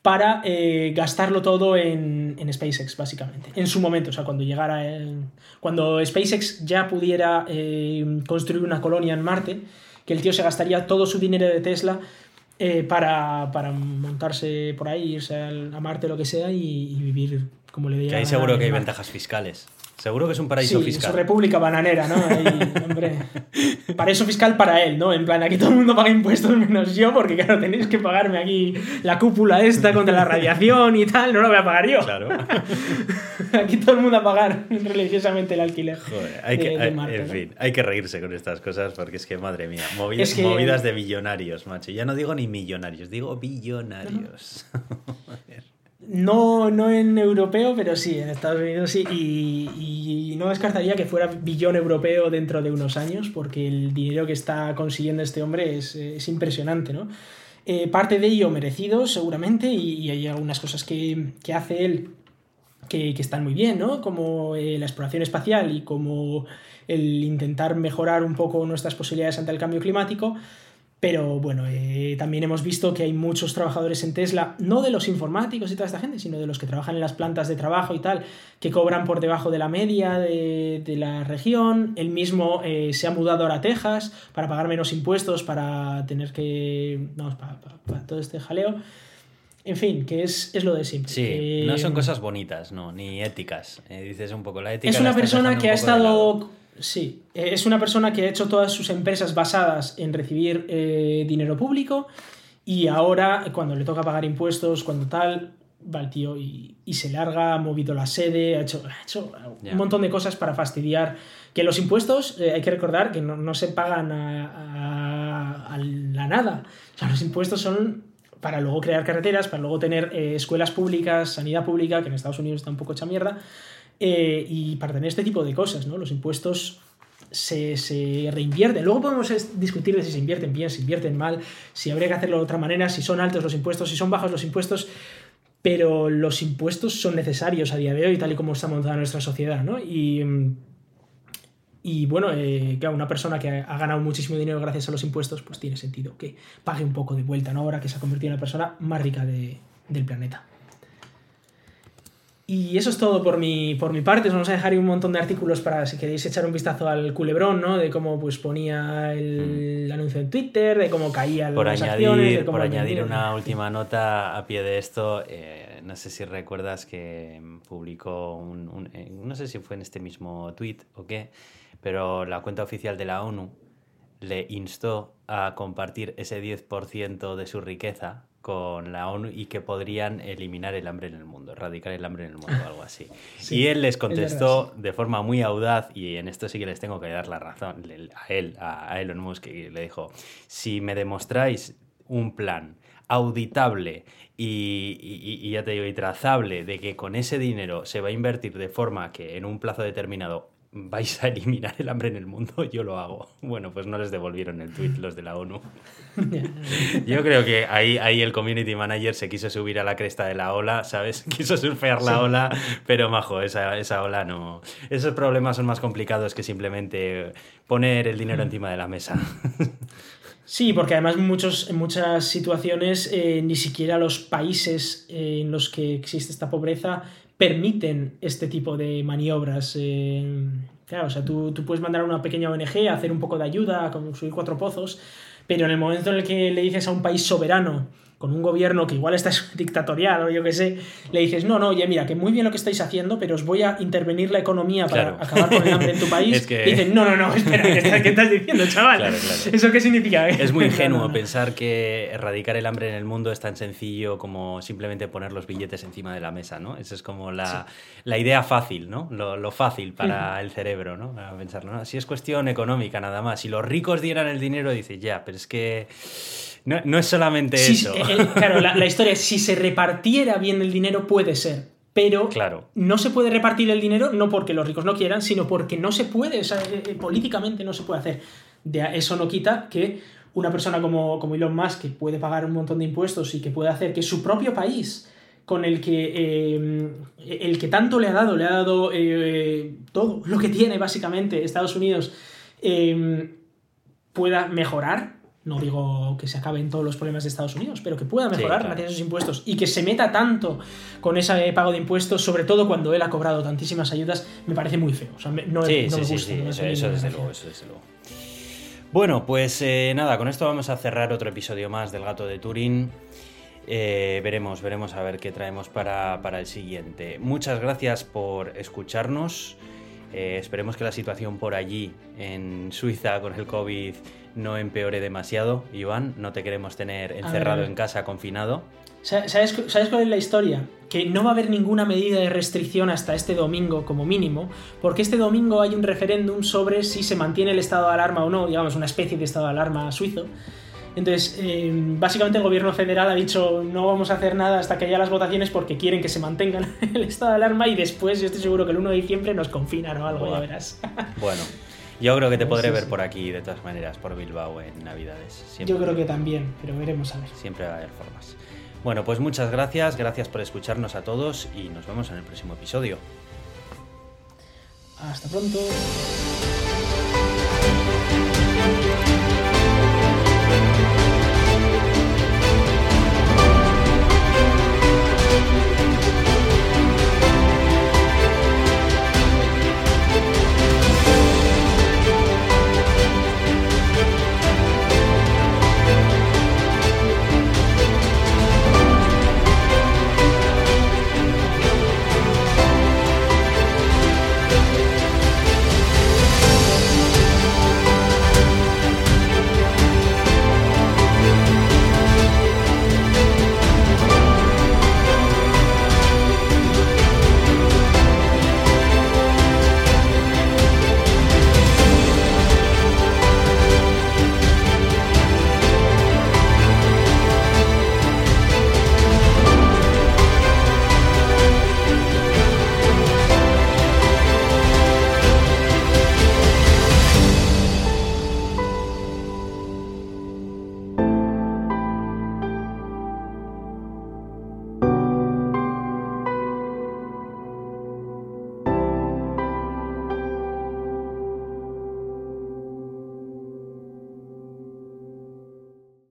para eh, gastarlo todo en, SpaceX, básicamente. En su momento, o sea, cuando llegara. El, cuando SpaceX ya pudiera eh, construir una colonia en Marte, que el tío se gastaría todo su dinero de Tesla eh, para, montarse por ahí, irse a Marte, lo que sea, y, vivir como le diga. Que ahí seguro que hay ventajas fiscales. Seguro que es un paraíso sí, fiscal. Es república bananera, ¿no? hombre, paraíso fiscal para él, ¿no? En plan, aquí todo el mundo paga impuestos menos yo, porque claro, tenéis que pagarme aquí la cúpula esta contra la radiación y tal, no lo voy a pagar yo. Claro. aquí todo el mundo a pagar religiosamente el alquiler. Joder, hay que, en fin, hay que reírse con estas cosas porque es que, madre mía, movidas, movidas de billonarios, macho. Ya no digo ni millonarios, digo billonarios. No, no en europeo, pero sí, en Estados Unidos sí. Y, no descartaría que fuera billón europeo dentro de unos años, porque el dinero que está consiguiendo este hombre es, impresionante, ¿no? Eh, parte de ello merecido, seguramente, y, hay algunas cosas que, hace él que, están muy bien, ¿no? Como eh, la exploración espacial y como el intentar mejorar un poco nuestras posibilidades ante el cambio climático pero bueno, eh, también hemos visto que hay muchos trabajadores en Tesla, no de los informáticos y toda esta gente, sino de los que trabajan en las plantas de trabajo y tal, que cobran por debajo de la media de, la región. Él mismo eh, se ha mudado ahora a Texas para pagar menos impuestos, para tener que... Vamos, para, todo este jaleo. En fin, que es, lo de siempre. Sí, no son cosas bonitas, no, ni éticas. Eh, dices un poco la ética. Es una persona que ha estado Sí, eh, es una persona que ha hecho todas sus empresas basadas en recibir eh, dinero público y ahora cuando le toca pagar impuestos, cuando tal, va el tío y, se larga, ha movido la sede, ha hecho, un montón de cosas para fastidiar. Que los impuestos, eh, hay que recordar que no, se pagan a, la nada. O sea, los impuestos son para luego crear carreteras, para luego tener escuelas públicas, sanidad pública, que en Estados Unidos está un poco hecha mierda, eh, y para tener este tipo de cosas, ¿no? Los impuestos se, se, reinvierten. Luego podemos discutir de si se invierten bien, si invierten mal, si habría que hacerlo de otra manera, si son altos los impuestos, si son bajos los impuestos, pero los impuestos son necesarios a día de hoy, tal y como está montada nuestra sociedad, ¿no? Y, y bueno, eh, una persona que ha ganado muchísimo dinero gracias a los impuestos, pues tiene sentido que pague un poco de vuelta, ¿no? Ahora que se ha convertido en la persona más rica del planeta. Y eso es todo por mi, por mi parte. Os vamos a dejar ahí un montón de artículos para si queréis echar un vistazo al culebrón, ¿no? De cómo pues ponía el, mm. anuncio en Twitter, de cómo caía por las añadir, acciones, Por añadir una última nota a pie de esto, eh, no sé si recuerdas que publicó un, eh, No sé si fue en este mismo tweet o qué, pero la cuenta oficial de la ONU le instó a compartir ese 10% de su riqueza con la ONU y que podrían eliminar el hambre en el mundo, erradicar el hambre en el mundo, algo así. y él les contestó de forma muy audaz, y en esto sí que les tengo que dar la razón a él, a Elon Musk, y le dijo, si me demostráis un plan auditable y, y, ya te digo, y trazable de que con ese dinero se va a invertir de forma que en un plazo determinado vais a eliminar el hambre en el mundo, yo lo hago. Bueno, pues no les devolvieron el tweet los de la ONU. yo creo que ahí, ahí el community manager se quiso subir a la cresta de la ola, ¿sabes? Quiso surfear la ola, pero majo, esa, esa ola no. Esos problemas son más complicados que simplemente poner el dinero encima de la mesa. Sí, porque además muchos, en muchas situaciones eh, ni siquiera los países eh, en los que existe esta pobreza permiten este tipo de maniobras. Eh, claro, o sea, tú, tú, puedes mandar a una pequeña ONG a hacer un poco de ayuda, a construir cuatro pozos, pero en el momento en el que le dices a un país soberano, con un gobierno que igual está dictatorial o yo qué sé, le dices, no, no, oye, mira, que muy bien lo que estáis haciendo, pero os voy a intervenir la economía para acabar con el hambre en tu país. Y dicen, no, no, no, espera, ¿qué estás, diciendo, chaval? ¿Eso qué significa? Es muy ingenuo pensar que erradicar el hambre en el mundo es tan sencillo como simplemente poner los billetes encima de la mesa, ¿no? Esa es como la, la idea fácil, ¿no? Lo, lo fácil para el cerebro, ¿no? Para pensarlo, ¿no? Si es cuestión económica nada más. Si los ricos dieran el dinero, dices, ya, pero es que no, es solamente eso. Eh, eh, claro, la, historia es si se repartiera bien el dinero, puede ser. Pero claro. no se puede repartir el dinero no porque los ricos no quieran, sino porque no se puede, eh, políticamente no se puede hacer. De eso no quita que una persona como, como Elon Musk, que puede pagar un montón de impuestos y que puede hacer que su propio país, con el que, el que tanto le ha dado, le ha dado todo lo que tiene básicamente Estados Unidos, pueda mejorar no digo que se acaben todos los problemas de Estados Unidos, pero que pueda mejorar gracias a esos impuestos y que se meta tanto con ese pago de impuestos, sobre todo cuando él ha cobrado tantísimas ayudas, me parece muy feo. O sea, no, me gusta. eso, desde luego, eso desde luego. Bueno, pues eh, nada, con esto vamos a cerrar otro episodio más del Gato de Turín. Eh, veremos, veremos a ver qué traemos para, para el siguiente. Muchas gracias por escucharnos. Eh, esperemos que la situación por allí, en Suiza, con el COVID, no empeore demasiado, Iván. No te queremos tener encerrado en casa, confinado. ¿Sabes, cuál es la historia? Que no va a haber ninguna medida de restricción hasta este domingo como mínimo, porque este domingo hay un referéndum sobre si se mantiene el estado de alarma o no, digamos, una especie de estado de alarma suizo. Entonces, eh, básicamente el gobierno federal ha dicho no vamos a hacer nada hasta que haya las votaciones porque quieren que se mantenga el estado de alarma y después yo estoy seguro que el 1 de diciembre nos confinan o algo, ya verás. Bueno, yo creo que te podré ver por aquí de todas maneras, por Bilbao en Navidades. yo creo que también, pero veremos a ver. Siempre va a haber formas. Bueno, pues muchas gracias, gracias por escucharnos a todos y nos vemos en el próximo episodio. Hasta pronto.